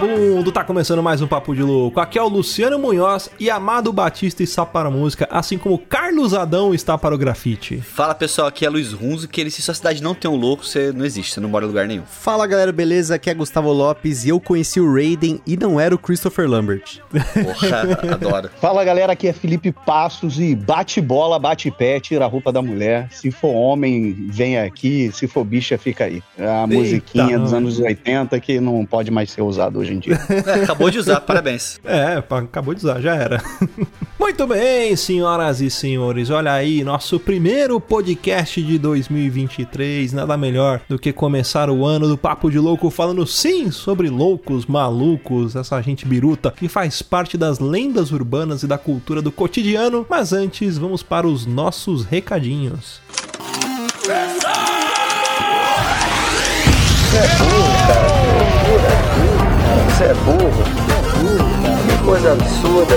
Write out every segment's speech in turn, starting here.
vagabundo, tá começando mais um Papo de Louco. Aqui é o Luciano Munhoz e Amado Batista está para a música, assim como Carlos Adão está para o grafite. Fala pessoal, aqui é Luiz Runzo, que ele, se sua cidade não tem um louco, você não existe, você não mora em lugar nenhum. Fala galera, beleza? Aqui é Gustavo Lopes e eu conheci o Raiden e não era o Christopher Lambert. Porra, adoro. Fala galera, aqui é Felipe Passos e bate bola, bate pé, tira a roupa da mulher. Se for homem, vem aqui, se for bicha, fica aí. É a Eita, musiquinha dos anos 80 que não pode mais ser usada hoje em dia. É, acabou de usar, parabéns. É, acabou de usar, já era. Muito bem, senhoras e senhores, olha aí, nosso primeiro podcast de 2023. Nada melhor do que começar o ano do Papo de Louco falando sim sobre loucos, malucos, essa gente biruta que faz parte das lendas urbanas e da cultura do cotidiano. Mas antes, vamos para os nossos recadinhos. Você é burro. Que coisa absurda.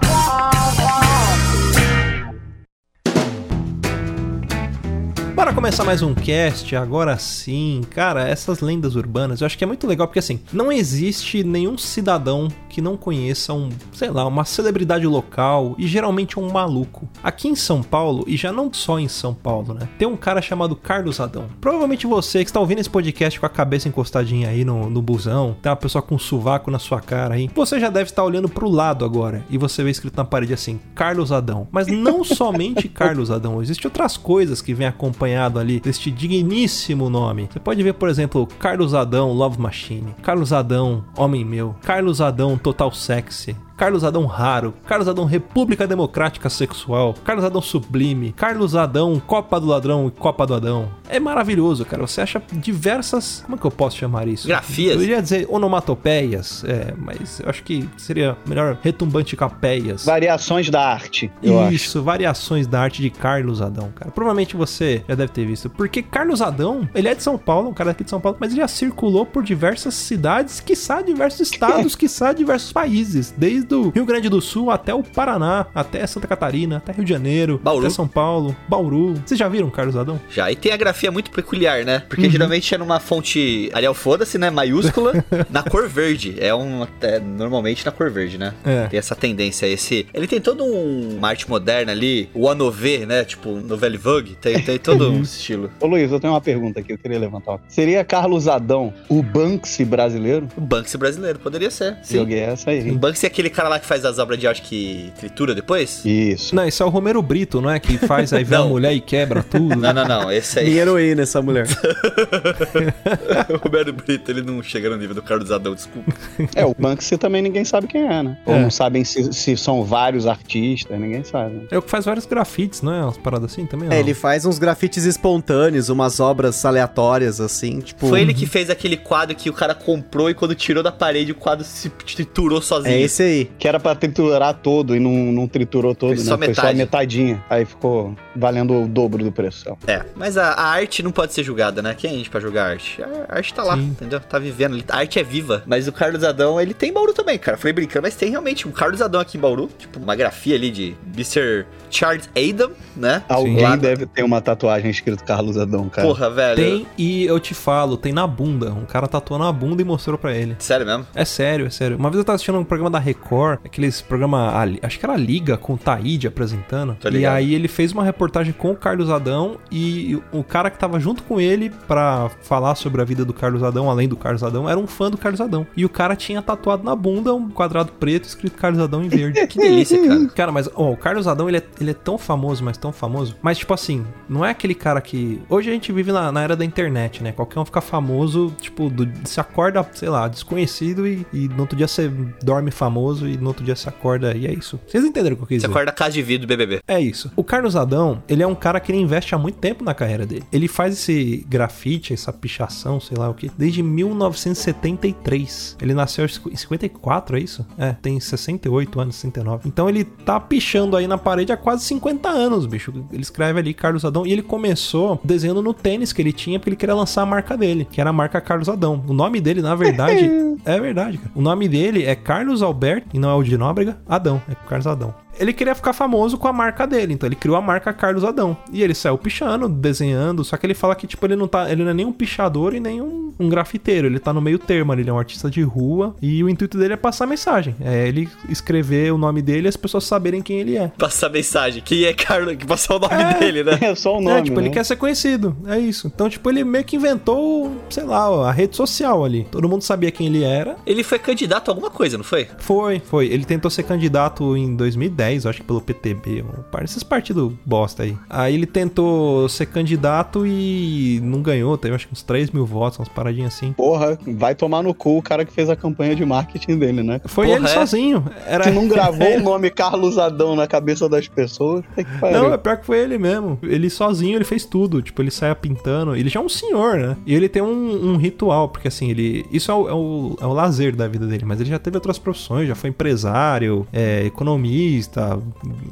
Para começar mais um cast, agora sim, cara, essas lendas urbanas, eu acho que é muito legal porque assim, não existe nenhum cidadão que não conheça um, sei lá, uma celebridade local e geralmente um maluco. Aqui em São Paulo, e já não só em São Paulo, né? Tem um cara chamado Carlos Adão. Provavelmente você que está ouvindo esse podcast com a cabeça encostadinha aí no, no busão, tem uma pessoa com um sovaco na sua cara aí, você já deve estar olhando pro lado agora e você vê escrito na parede assim, Carlos Adão. Mas não somente Carlos Adão, existem outras coisas que vêm acompanhado ali deste digníssimo nome. Você pode ver, por exemplo, Carlos Adão Love Machine, Carlos Adão Homem Meu, Carlos Adão Total Sexy, Carlos Adão Raro, Carlos Adão República Democrática Sexual, Carlos Adão Sublime, Carlos Adão Copa do Ladrão e Copa do Adão. É maravilhoso, cara. Você acha diversas. Como é que eu posso chamar isso? Grafias. Eu iria dizer onomatopeias, é, mas eu acho que seria melhor retumbante capeias. Variações da arte, eu acho. Isso, variações da arte de Carlos Adão, cara. Provavelmente você já deve ter visto. Porque Carlos Adão, ele é de São Paulo, um cara aqui de São Paulo, mas ele já circulou por diversas cidades, quiçá diversos estados, quiçá diversos países. Desde o Rio Grande do Sul até o Paraná, até Santa Catarina, até Rio de Janeiro, Bauru. até São Paulo, Bauru. Vocês já viram Carlos Adão? Já, e tem a grafia muito peculiar, né? Porque geralmente é numa fonte Arial foda-se, né? Maiúscula, na cor verde. É um. É, normalmente na cor verde, né? É. Tem essa tendência, esse. Ele tem todo um uma arte moderna ali, o Anové, né? Tipo, Novelle Vogue. Tem, tem todo um estilo. Ô Luiz, eu tenho uma pergunta aqui, eu queria levantar. Seria Carlos Adão o Banksy brasileiro? O Banksy brasileiro, poderia ser. Sim. Joguei essa O aí. Banksy é aquele cara lá que faz as obras de arte que tritura depois? Isso. Não, esse é o Romero Brito, não é? Que faz aí vem a mulher e quebra tudo. Não, não, não. Esse aí. Minha heroína, essa mulher. o Roberto Brito, ele não chega no nível do Carlos Adão, desculpa. É, o Banksy também ninguém sabe quem é, né? Ou É. não sabem se, se são vários artistas, ninguém sabe. né? É o que faz vários grafites, não é? Umas paradas assim também? É, ele faz uns grafites espontâneos, umas obras aleatórias, assim, tipo. Foi ele que fez aquele quadro que o cara comprou e quando tirou da parede o quadro se triturou sozinho. É esse aí. Que era pra triturar todo e não, não triturou todo, Foi né? só Foi só a metade. metadinha. Aí ficou valendo o dobro do preço. ó. É, mas a, a arte não pode ser julgada, né? Quem é a gente pra julgar a arte? A arte tá lá, Sim. entendeu? Tá vivendo. ali. A arte é viva. Mas o Carlos Adão, ele tem em Bauru também, cara. Falei brincando, mas tem realmente um Carlos Adão aqui em Bauru. Tipo, uma grafia ali de Mr. Charles Adam, né? Alguém Lá- deve ter uma tatuagem escrito Carlos Adão, cara. Porra, velho. Tem, e eu te falo, tem na bunda. Um cara tatuou na bunda e mostrou pra ele. Sério mesmo? É sério, é sério. Uma vez eu tava assistindo um programa da Record, aqueles programa, acho que era Liga, com o Taíde apresentando. Tô E aí ele fez uma reportagem com o Carlos Adão e o cara que tava junto com ele pra falar sobre a vida do Carlos Adão, além do Carlos Adão, era um fã do Carlos Adão. E o cara tinha tatuado na bunda um quadrado preto escrito Carlos Adão em verde. Que delícia, cara. Cara, mas ó, o Carlos Adão, ele é, ele é tão famoso, mas tão famoso. Mas, tipo assim, não é aquele cara que. Hoje a gente vive na, na era da internet, né? Qualquer um fica famoso, tipo, do- se acorda, sei lá, desconhecido e, e no outro dia você dorme famoso e no outro dia você acorda e é isso. Vocês entenderam o que eu quis Você dizer? acorda a casa de vidro do BBB. É isso. O Carlos Adão, ele é um cara que ele investe há muito tempo na carreira dele. Ele faz esse grafite, essa pichação, sei lá o que, desde 1973. Ele nasceu em 54, é isso? É, tem 68 anos, 69. Então ele tá pichando aí na parede há quase 50 anos, bicho. Ele escreve ali Carlos Adão e ele começou desenhando no tênis que ele tinha porque ele queria lançar a marca dele, que era a marca Carlos Adão. O nome dele, na verdade, é verdade, cara. O nome dele é Carlos Alberto, e não é o de Nóbrega, Adão, é Carlos Adão. Ele queria ficar famoso com a marca dele, então ele criou a marca Carlos Adão. E ele saiu pichando, desenhando, só que ele fala que tipo ele não tá, ele não é nem um pichador e nem um, um grafiteiro, ele tá no meio termo, ali, ele é um artista de rua e o intuito dele é passar mensagem, é ele escrever o nome dele e as pessoas saberem quem ele é. Passar mensagem. Quem é Carlos? Que passou o nome É. dele, né? É só o nome, é, tipo, ele né? quer ser conhecido, é isso. Então, tipo, ele meio que inventou, sei lá, a rede social ali. Todo mundo sabia quem ele era. Ele foi candidato a alguma coisa, não foi? Foi, foi. Ele tentou ser candidato em 2010, eu acho que pelo PTB, um esses partidos bosta aí. Aí ele tentou ser candidato e não ganhou, teve acho que uns 3 mil votos, umas paradinhas assim. Porra, vai tomar no cu o cara que fez a campanha de marketing dele, né? Foi Porra, ele é? sozinho. Era... Que não gravou o nome Carlos Adão na cabeça das pessoas. Não, é pior que foi ele mesmo. Ele sozinho, ele fez tudo. Tipo, ele saia pintando. Ele já é um senhor, né? E ele tem um, um ritual, porque assim, ele. Isso é o, é, o, é o lazer da vida dele, mas ele já teve outras profissões, já foi empresário, é, economista,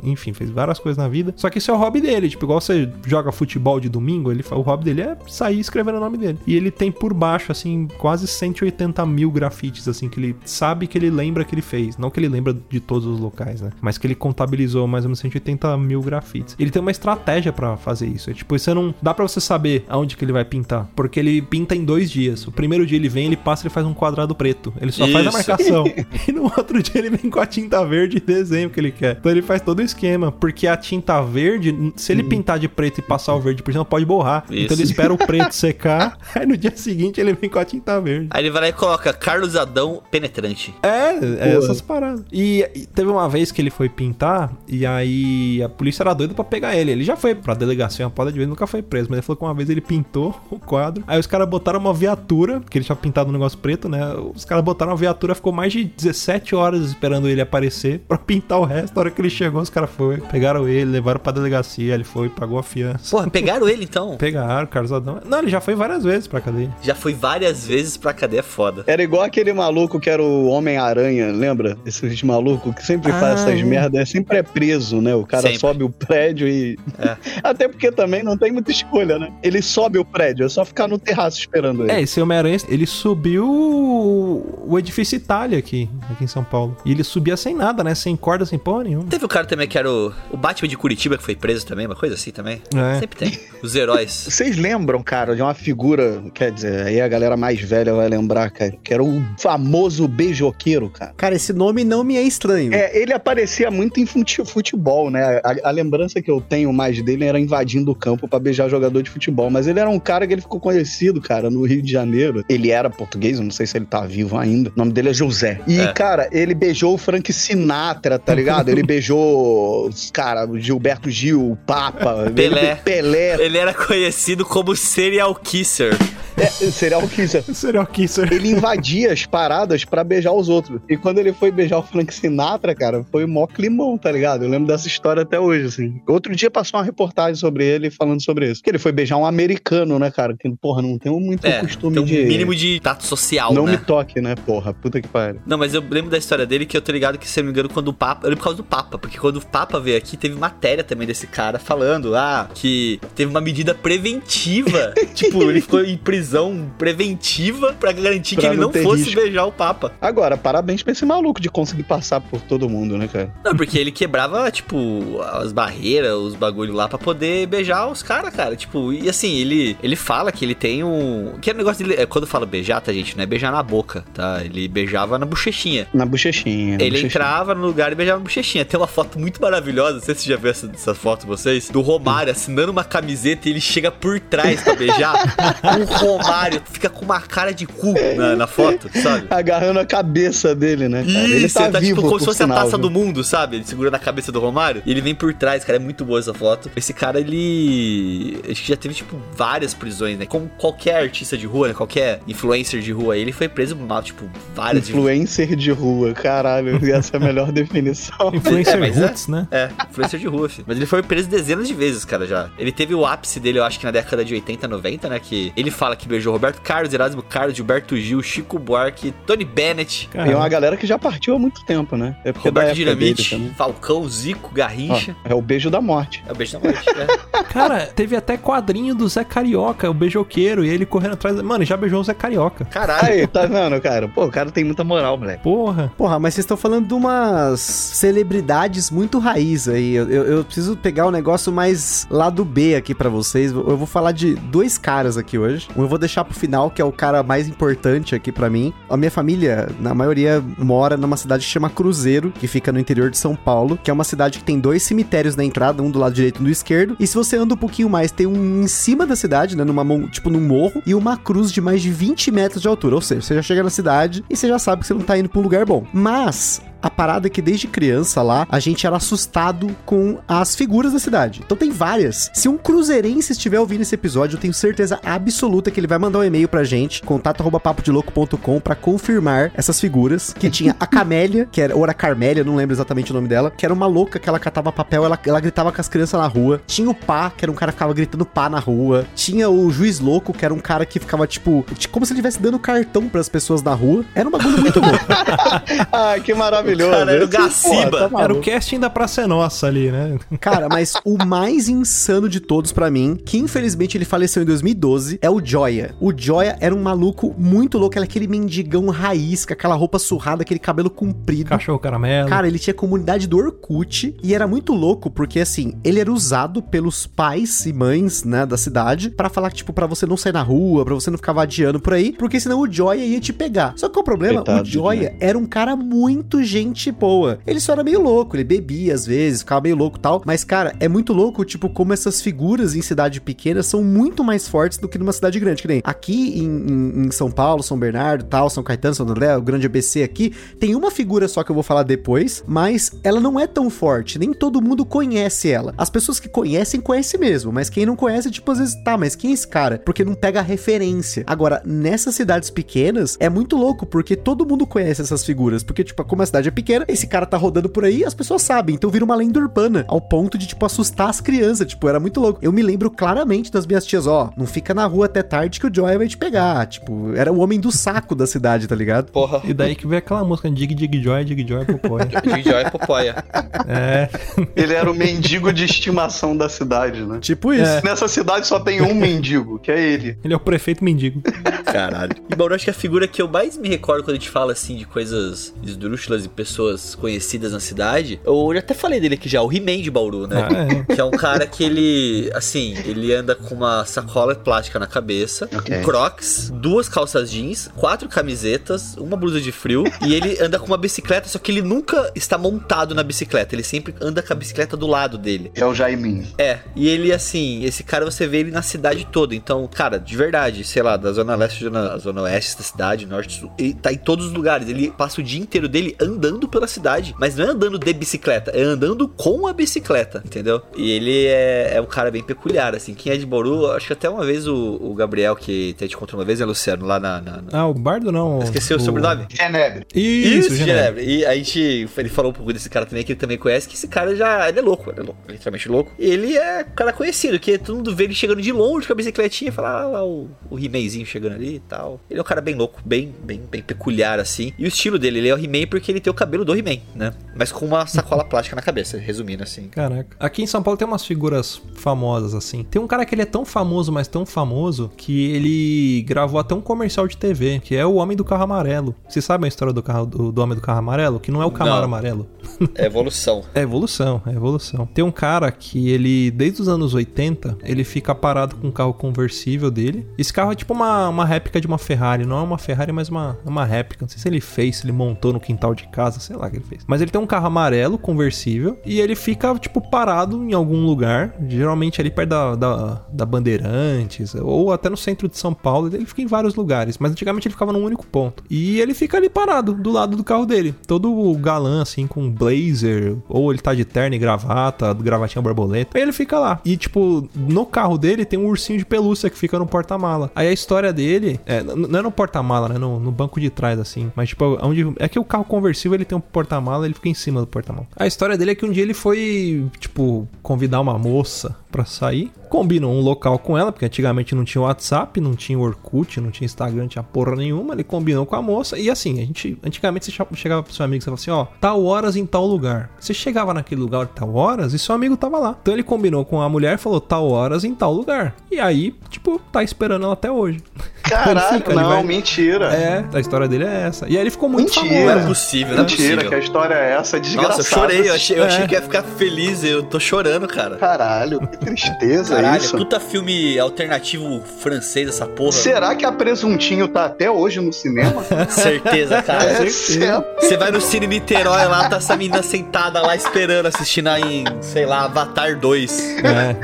enfim, fez várias coisas na vida. Só que isso é o hobby dele. Tipo, igual você joga futebol de domingo, ele, o hobby dele é sair escrevendo o nome dele. E ele tem por baixo, assim, quase 180 mil grafites, assim, que ele sabe que ele lembra que ele fez. Não que ele lembra de todos os locais, né? Mas que ele contabilizou mais ou menos 180 mil grafites. Ele tem uma estratégia pra fazer isso. É tipo, você não. Dá pra você saber aonde que ele vai pintar. Porque ele pinta em dois dias. O primeiro dia ele vem, ele passa e faz um quadrado preto. Ele só faz a Isso. marcação. e no outro dia ele vem com a tinta verde e desenha o que ele quer. Então ele faz todo o esquema. Porque a tinta verde, se ele pintar de preto e passar o verde por cima, pode borrar. Isso. Então ele espera o preto secar. Aí no dia seguinte ele vem com a tinta verde. Aí ele vai lá e coloca Carlos Adão penetrante. É, é essas paradas. E, e teve uma vez que ele foi pintar, e aí a polícia era doida pra pegar ele. Ele já foi pra delegacia uma poda de vez, nunca foi preso. Mas ele falou que uma vez ele pintou o quadro. Aí os caras botaram uma viatura, que ele tinha pintado um negócio preto, né? Os caras botaram uma viatura, ficou mais de 17 horas esperando ele aparecer pra pintar o resto. A hora que ele chegou, os caras foram, pegaram ele, levaram pra delegacia. Ele foi, pagou a fiança. Porra, pegaram ele então. Pegaram, Carlos Adão. Não, ele já foi várias vezes pra cadeia. Já foi várias vezes pra cadeia foda. Era igual aquele maluco que era o Homem-Aranha, lembra? Esses malucos que sempre Ah, faz essas é. merdas, sempre é preso, né? O cara Sempre. sobe o prédio e. É. Até porque também não tem muita escolha, né? Ele sobe o prédio, é só ficar no terraço esperando ele. É, esse Homem-Aranha, ele subiu o edifício Itália aqui, aqui em São Paulo. E ele subia sem nada, né? Sem corda, sem porra nenhuma. Teve o cara também que era o, o Batman de Curitiba que foi preso também, uma coisa assim também. É. Sempre tem. Os heróis. Vocês lembram, cara, de uma figura, quer dizer, aí a galera mais velha vai lembrar, cara, que era o famoso beijoqueiro, cara. Cara, esse nome não me é estranho. É, ele aparecia muito em fute- futebol, né? A, a lembrança que eu tenho mais dele era invadindo o campo pra beijar jogador de futebol. Mas ele era um cara que ele ficou conhecido, cara, no Rio de Janeiro. Ele era português, eu não sei se ele tá vivo ainda. O nome dele é José. E, É. cara, ele beijou o Frank Sinatra, tá ligado? ele beijou, cara, Gilberto Gil, o Papa. Pelé. Ele, Pelé. Ele era conhecido como serial kisser. É, serial kisser. Serial kisser. Ele invadia as paradas pra beijar os outros. E quando ele foi beijar o Frank Sinatra, cara, foi mó climão, tá ligado? Eu lembro dessa história até hoje, assim. Outro dia passou uma reportagem sobre ele falando sobre isso. Que ele foi beijar um americano, né, cara? Que, porra, não tem muito É, costume tem um de. mínimo de tato social, Não né? me toque, né, porra? Puta que pariu. Não, mas eu lembro da história dele que eu tô ligado que, se eu não me engano, quando o Papa. Eu lembro por causa do Papa, porque quando o Papa veio aqui, teve matéria também desse cara falando, ah, que teve uma medida preventiva. tipo, ele ficou em prisão preventiva pra garantir que Pra ele não não fosse risco. beijar o Papa. Agora, parabéns pra esse maluco de conseguir passar por todo mundo, né, cara? Não, porque ele quebrava, tipo, as barreiras, os bagulho lá pra poder beijar os caras, cara. Tipo, e assim, ele, ele fala que ele tem um. Que é o negócio dele. é, Quando fala beijar, tá, gente? Não é beijar na boca, tá? Ele beijava na bochechinha. Na bochechinha. na Ele bochechinha. entrava no lugar e beijava a bochechinha. Tem uma foto muito maravilhosa, não sei se você já viu essa, essa foto vocês, do Romário assinando uma camiseta e ele chega por trás pra beijar. o Romário fica com uma cara de cu na, na foto, sabe? Agarrando a cabeça dele, né, cara? ele Isso, tá, vivo, tipo como se fosse sinal, a taça viu? do mundo, sabe? Ele segura na cabeça do Romário e ele vem por trás, cara. É muito boa essa foto. Esse cara, ele. Acho que já teve, tipo, várias prisões, né? Como qualquer artista de rua, né? Qualquer influencer de rua. Ele foi preso, mal, tipo, várias vezes. Influencer de rua, caralho. Essa é a melhor definição. Influencer É, é- Roots, né? É, influencer de rua, filho. Mas ele foi preso dezenas de vezes, cara, já. Ele teve o ápice dele, eu acho que na década de 80, 90, né? Que ele fala que beijou Roberto Carlos, Erasmo Carlos, Gilberto Gil, Chico Buarque, Tony Bennett, Tem uma galera que já partiu há muito tempo, né? É porque da Roberto Dinamite. Falcão, Zico, Garrincha. Ó, é o beijo da morte. É o beijo da morte, né? Cara, teve até quadrinho do Zé Carioca, o beijoqueiro, e ele correndo atrás. Mano, já beijou o Zé Carioca. Caralho. Aí, tá vendo, cara? Pô, o cara tem muita moral, moleque. Porra. Porra, mas vocês estão falando de umas celebridades muito raiz aí. Eu, eu- eu preciso pegar um negócio mais lado B aqui pra vocês. Eu vou falar de dois caras aqui hoje. Um vou deixar pro final, que é o cara mais importante aqui pra mim. A minha família, na maioria, mora numa cidade que chama Cruzeiro, que fica no interior de São Paulo, que é uma cidade que tem dois cemitérios na entrada, um do lado direito e um do esquerdo. E se você anda um pouquinho mais, tem um em cima da cidade, né, numa mão, tipo num morro, e uma cruz de mais de 20 metros de altura. Ou seja, você já chega na cidade e você já sabe que você não tá indo pra um lugar bom. Mas a parada é que desde criança lá, a gente era assustado com as figuras da cidade. Então tem várias. Se um cruzeirense estiver ouvindo esse episódio, eu tenho certeza absoluta que ele vai mandar um e-mail pra gente, contato@papodilouco.com pra confirmar essas figuras, que tinha a Camélia, que era ou era Carmélia, não lembro exatamente o nome dela, que era uma louca que ela catava papel, ela, ela gritava com as crianças na rua. Tinha o Pá, que era um cara que ficava gritando pá na rua. Tinha o Juiz Louco, que era um cara que ficava tipo, como se ele estivesse dando cartão pras pessoas na rua. Era um bagulho muito bom. Ah, que maravilhoso. Cara, era o Esse, Gaciba. tá Era o casting da Praça é Nossa ali, né? Cara, mas o mais insano de todos pra mim, que infelizmente ele faleceu em 2012, é o Joya. O Joya era um maluco muito louco, era aquele mendigão raiz, com aquela roupa surrada, aquele cabelo comprido. Cachorro caramelo. Cara, ele tinha comunidade do Orkut e era muito louco porque assim, ele era usado pelos pais e mães, né, da cidade pra falar que tipo para você não sair na rua, pra você não ficar vadiando por aí, porque senão o Joya ia te pegar. Só que é o problema? Coitado o Joya Joya. era um cara muito gente boa. Ele só era meio louco, ele bebia às vezes, ficava meio louco tal, mas cara, é muito louco tipo como essas figuras em cidade pequena são muito mais fortes do que numa cidade grande, que nem aqui em, em- em São Paulo, São Bernardo, tal, São Caetano, São André, o grande ABC aqui, tem uma figura só que eu vou falar depois, mas ela não é tão forte, nem todo mundo conhece ela. As pessoas que conhecem, conhecem mesmo, mas quem não conhece, tipo, às vezes, tá, mas quem é esse cara? Porque não pega referência. Agora, nessas cidades pequenas, é muito louco, porque todo mundo conhece essas figuras, porque, tipo, como a cidade é pequena, esse cara tá rodando por aí, as pessoas sabem, então vira uma lenda urbana, ao ponto de, tipo, assustar as crianças, tipo, era muito louco. Eu me lembro claramente das minhas tias, ó, não fica na rua até tarde que o Joy vai te pegar, tipo, era o homem do saco da cidade, tá ligado? Porra. E daí que veio aquela música Dig Dig Joy, Dig Joy, Popoia. Dig Joy Popoia. é. Ele era o mendigo de estimação da cidade, né? Tipo isso. É. Nessa cidade só tem um mendigo, que é ele. Ele é o prefeito mendigo. Caralho. E Bauru, acho que a figura que eu mais me recordo quando a gente fala assim de coisas esdrúxulas e pessoas conhecidas na cidade, eu já até falei dele aqui já, o He-Man de Bauru, né? Ah, é. Que é um cara que ele, assim, ele anda com uma sacola plástica na cabeça, Ok. um crocs, duas calças jeans, quatro camisetas, uma blusa de frio, e ele anda com uma bicicleta, só que ele nunca está montado na bicicleta, ele sempre anda com a bicicleta do lado dele. É o Jaiminho. É, e ele, assim, esse cara você vê ele na cidade toda. Então, cara, de verdade, sei lá, da zona leste, zona, zona oeste da cidade, norte, sul, ele tá em todos os lugares. Ele passa o dia inteiro dele andando andando pela cidade. Mas não é andando de bicicleta, é andando com a bicicleta, entendeu? E ele é, é um cara bem peculiar, assim. Quem é de Bauru, acho que até uma vez o, o Gabriel, que te encontrou uma vez, né, Luciano, lá na. na- na- Ah, o Bardo não. Esqueci o sobrenome? Genebre. Isso, Isso. Genebra. E a gente. Ele falou um pouco desse cara também, que ele também conhece, que esse cara já. Ele é louco, ele é louco, literalmente louco. E ele é um cara conhecido, que todo mundo vê ele chegando de longe com a bicicletinha e fala, ah, lá o, o He-Manzinho chegando ali e tal. Ele é um cara bem louco, bem, bem, bem peculiar, assim. E o estilo dele, ele é o He-Man porque ele tem o cabelo do He-Man, né? Mas com uma sacola plástica na cabeça, resumindo assim. Caraca. Aqui em São Paulo tem umas figuras famosas, assim. Tem um cara que ele é tão famoso, mas tão famoso, que ele gravou até um comercial de TV, que é o Homem do Carro Amarelo. Vocês sabem a história do, carro, do, do Homem do Carro Amarelo? Que não é o Camaro Não. Amarelo. É evolução. É evolução, é evolução. Tem um cara que ele, desde os anos 80, ele fica parado com um carro conversível dele. Esse carro é tipo uma, uma réplica de uma Ferrari. Não é uma Ferrari, mas uma, uma réplica. Não sei se ele fez, se ele montou no quintal de casa, sei lá o que ele fez. Mas ele tem um carro amarelo conversível e ele fica, tipo, parado em algum lugar. Geralmente ali perto da, da, da Bandeirantes ou até no centro de São Paulo. Ele fica em vários lugares, mas antigamente ele ficava num único ponto. E ele fica ali parado, do lado do carro dele. Todo galã, assim, com blazer, ou ele tá de terno e gravata, gravatinha borboleta. Aí ele fica lá. E, tipo, no carro dele tem um ursinho de pelúcia que fica no porta-mala. Aí a história dele, é, não é no porta-mala, né? No, no banco de trás, assim. Mas, tipo, onde. É que o carro conversível ele tem um porta-mala, ele fica em cima do porta-mala. A história dele é que um dia ele foi, tipo, convidar uma moça pra sair. Combinou um local com ela, porque antigamente não tinha WhatsApp, não tinha Orkut, não tinha Instagram, não tinha porra nenhuma. Ele combinou com a moça. E assim, a gente. Antigamente você chegava pro seu amigo e você falava assim: ó, tal horas em tal lugar. Você chegava naquele lugar tal horas e seu amigo tava lá. Então ele combinou com a mulher e falou: tal horas em tal lugar. E aí, tipo, tá esperando ela até hoje. Fica, ele não, vai- mentira. É, a história dele é essa. E aí ele ficou muito Mentira. Não é famoso. possível, não é Mentira, possível. que a história é essa, é desgraçada. Nossa, eu chorei, eu achei, eu achei É. que ia ficar feliz, eu tô chorando, cara. Caralho, que tristeza Caralho, isso. puta filme alternativo francês essa porra. Será que a Presuntinho tá até hoje no cinema? Certeza, cara. É certeza. Você vai no Cine Niterói lá, tá essa menina sentada lá esperando, assistindo aí, sei lá, Avatar 2. É.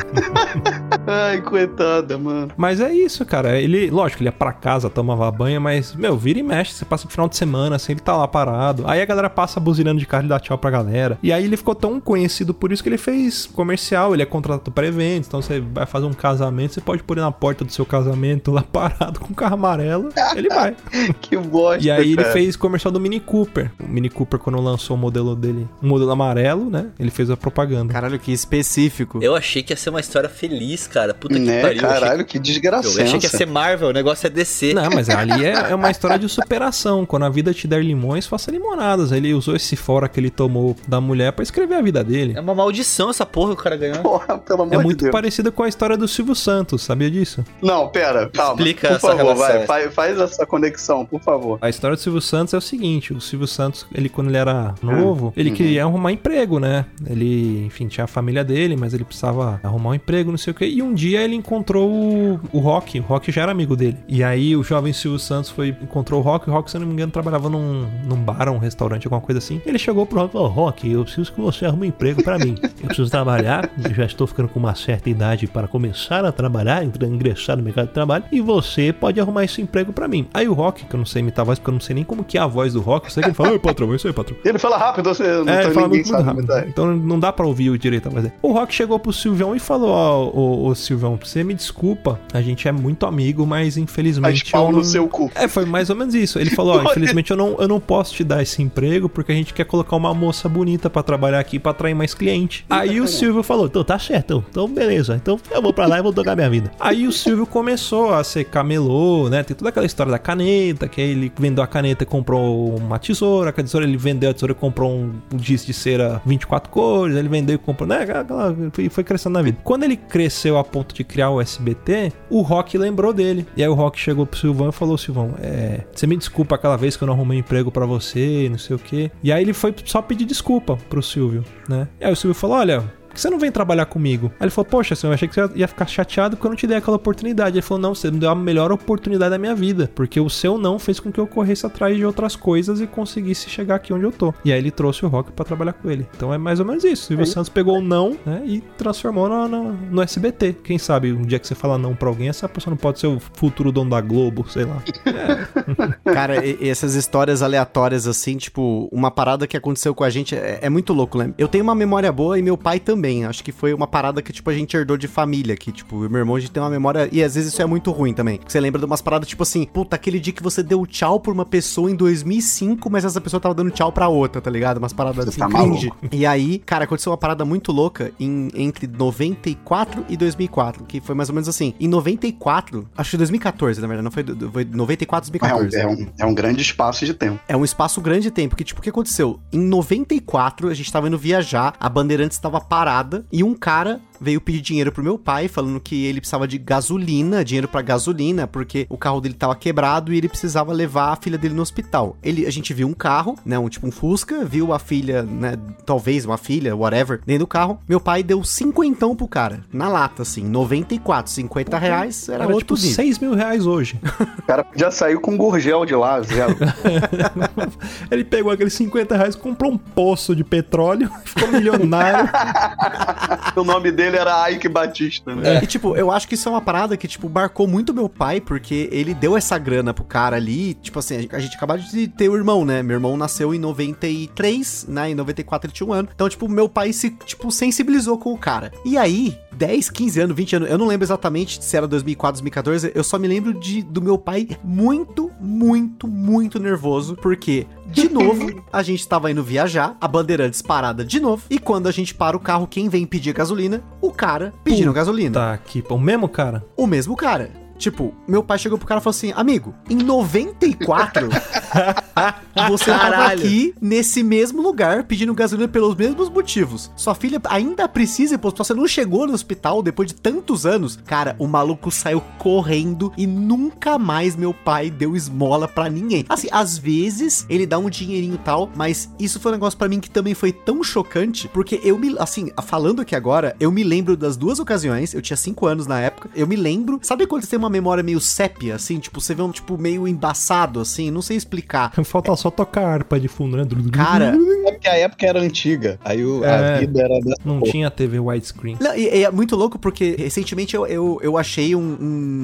Ai, coitada, mano. Mas é isso, cara. Ele, lógico, ele ia pra casa, tomava banho, mas, meu, vira e mexe. Você passa o final de semana, assim, ele tá lá parado. Aí a galera passa buzinando de carro e dá tchau pra galera. E aí ele ficou tão conhecido por isso que ele fez comercial, ele é contratado pra eventos. Então você vai fazer um casamento, você pode pôr ele na porta do seu casamento lá parado com o carro amarelo. Ele vai. Que bosta. E aí ele cara. fez comercial do Mini Cooper. O Mini Cooper, quando lançou o modelo dele, um modelo amarelo, né? Ele fez a propaganda. Caralho, que específico. Eu achei que ia ser uma história feliz, cara. Puta que Né, pariu. eu achei- caralho, que Eu desgraça. achei que ia ser Marvel, o negócio é DC. Não, mas ali é, é uma história de superação. Quando a vida te der limões, faça limonadas. Ele usou esse fora que ele tomou da mulher pra escrever a vida dele. É uma maldição essa porra que o cara ganhou. Porra, pelo amor É de muito Deus. parecida com a história do Silvio Santos, sabia disso? Não, pera, calma. Explica por essa favor, relação vai, faz, faz essa conexão, por favor. A história do Silvio Santos é o seguinte: o Silvio Santos, ele quando ele era novo, ele queria arrumar emprego, né? Ele, enfim, tinha a família dele, mas ele precisava arrumar um emprego, não sei o quê. E um dia ele encontrou o, o Rock. O Rock já era amigo dele. E aí o jovem Silvio Santos foi, encontrou o Rock. O Rock, se eu não me engano, trabalhava num, num bar, um restaurante, alguma coisa assim. Ele chegou pro Rock e falou: Rock, eu preciso que você arrume um emprego pra mim. Eu preciso trabalhar, eu já estou ficando com uma certa idade para começar a trabalhar, ingressar no mercado de trabalho, e você pode arrumar esse emprego pra mim. Aí o Rock, que eu não sei imitar a voz, porque eu não sei nem como que é a voz do Rock, eu sei que ele fala, oi patrão, é isso aí, patrão. Ele fala rápido, você não É, tá, fala muito, muito rápido. imitar. Então não dá pra ouvir o direito a voz dele. O Rock chegou pro Silvião e falou: Ó, ô, ô, Silvião, você me desculpa, a gente é muito amigo, mas infelizmente. pau eu no não- seu cu. É, foi mais ou menos isso. Ele falou: Ó, infelizmente eu não, eu não posso te dar esse emprego porque a gente quer colocar uma moça bonita pra trabalhar aqui pra atrair mais cliente. Aí o Silvio falou: Então tá certo, então beleza, então eu vou pra lá e vou tocar minha vida. Aí o Silvio começou a ser camelô, né? Tem toda aquela história da caneta, que aí ele vendeu a caneta e comprou uma tesoura, a tesoura ele vendeu a tesoura e comprou um, um giz de cera 24 cores, ele vendeu e comprou, né? Aquela, foi, foi crescendo na vida. Quando ele cresceu a ponto de criar o SBT, o Rock lembrou dele. E aí o Rock chegou pro Silvão e falou: Silvão, é, você me desculpa aquela vez que eu não arrumei emprego pra você, não sei o quê. E aí ele foi só pedir desculpa pro Silvio, né? E aí o Silvio falou: olha. Que você não vem trabalhar comigo? Aí ele falou, poxa, senhor, eu achei que você ia ficar chateado porque eu não te dei aquela oportunidade. Ele falou, não, você me deu a melhor oportunidade da minha vida, porque o seu não fez com que eu corresse atrás de outras coisas e conseguisse chegar aqui onde eu tô. E aí ele trouxe o Rock pra trabalhar com ele. Então é mais ou menos isso. Silvio Santos pegou o não, né, e transformou no, no, no SBT. Quem sabe um dia que você fala não pra alguém, essa pessoa não pode ser o futuro dono da Globo, sei lá. Cara, e- e essas histórias aleatórias assim, tipo, uma parada que aconteceu com a gente é, é muito louco, né? Eu tenho uma memória boa e meu pai também. Acho que foi uma parada que, tipo, a gente herdou de família, que, tipo, meu irmão a gente tem uma memória. E às vezes isso é muito ruim também. Você lembra de umas paradas, tipo assim, puta, aquele dia que você deu tchau pra uma pessoa em 2005, mas essa pessoa tava dando tchau pra outra, tá ligado? Umas paradas assim, tá cringe. E aí, cara, aconteceu uma parada muito louca em, entre 94 e 2004, que foi mais ou menos assim. Em 94, acho que 2014, na verdade, não foi, foi 94, É um, 2014. é, um, é um grande espaço de tempo. É um espaço grande de tempo, que tipo, o que aconteceu? Em 94, a gente tava indo viajar, a Bandeirantes estava parada e um cara veio pedir dinheiro pro meu pai, falando que ele precisava de gasolina, dinheiro pra gasolina, porque o carro dele tava quebrado e ele precisava levar a filha dele no hospital. Ele, a gente viu um carro, né, um tipo um Fusca, viu a filha, né, talvez uma filha, whatever, dentro do carro. Meu pai deu cinquentão pro cara, na lata, assim, 94, 50 reais, era, Era outro tipo nível. 6 mil reais hoje. O cara já saiu com gurgel de lá, zero. Ele pegou aqueles 50 reais, comprou um poço de petróleo, ficou milionário. o nome dele era Ike Batista, né? E, tipo, eu acho que isso é uma parada que, tipo, marcou muito meu pai, porque ele deu essa grana pro cara ali. Tipo assim, a gente, acabou de ter o irmão, né? Meu irmão nasceu em 93, né? Em 94 ele tinha um ano. Então, tipo, meu pai se, tipo, sensibilizou com o cara. E aí, 10, 15 anos, 20 anos, eu não lembro exatamente se era 2004, 2014, eu só me lembro de, do meu pai muito, muito, muito nervoso, porque, de novo, a gente tava indo viajar, a Bandeirantes parada de novo, e quando a gente para o carro, quem vem pedir gasolina? O cara pedindo gasolina. Tá aqui, o mesmo cara. O mesmo cara. Tipo, meu pai chegou pro cara e falou assim: Amigo, em 94, você tava Caralho. aqui nesse mesmo lugar pedindo gasolina pelos mesmos motivos. Sua filha ainda precisa ir pro hospital. Você não chegou no hospital depois de tantos anos. Cara, o maluco saiu correndo e nunca mais meu pai deu esmola pra ninguém. Assim, às vezes ele dá um dinheirinho e tal, mas isso foi um negócio pra mim que também foi tão chocante, porque eu me, assim, falando aqui agora, eu me lembro das duas ocasiões, eu tinha 5 anos na época, eu me lembro, sabe quando você tem uma memória meio sépia, assim, tipo, você vê um, tipo, meio embaçado, assim, não sei explicar. Falta só tocar harpa de fundo, né? Cara, É porque a época era antiga. Aí o- É. a vida era dessa Não porra. tinha TV widescreen. Não, e, e é muito louco porque recentemente eu, eu, eu achei um,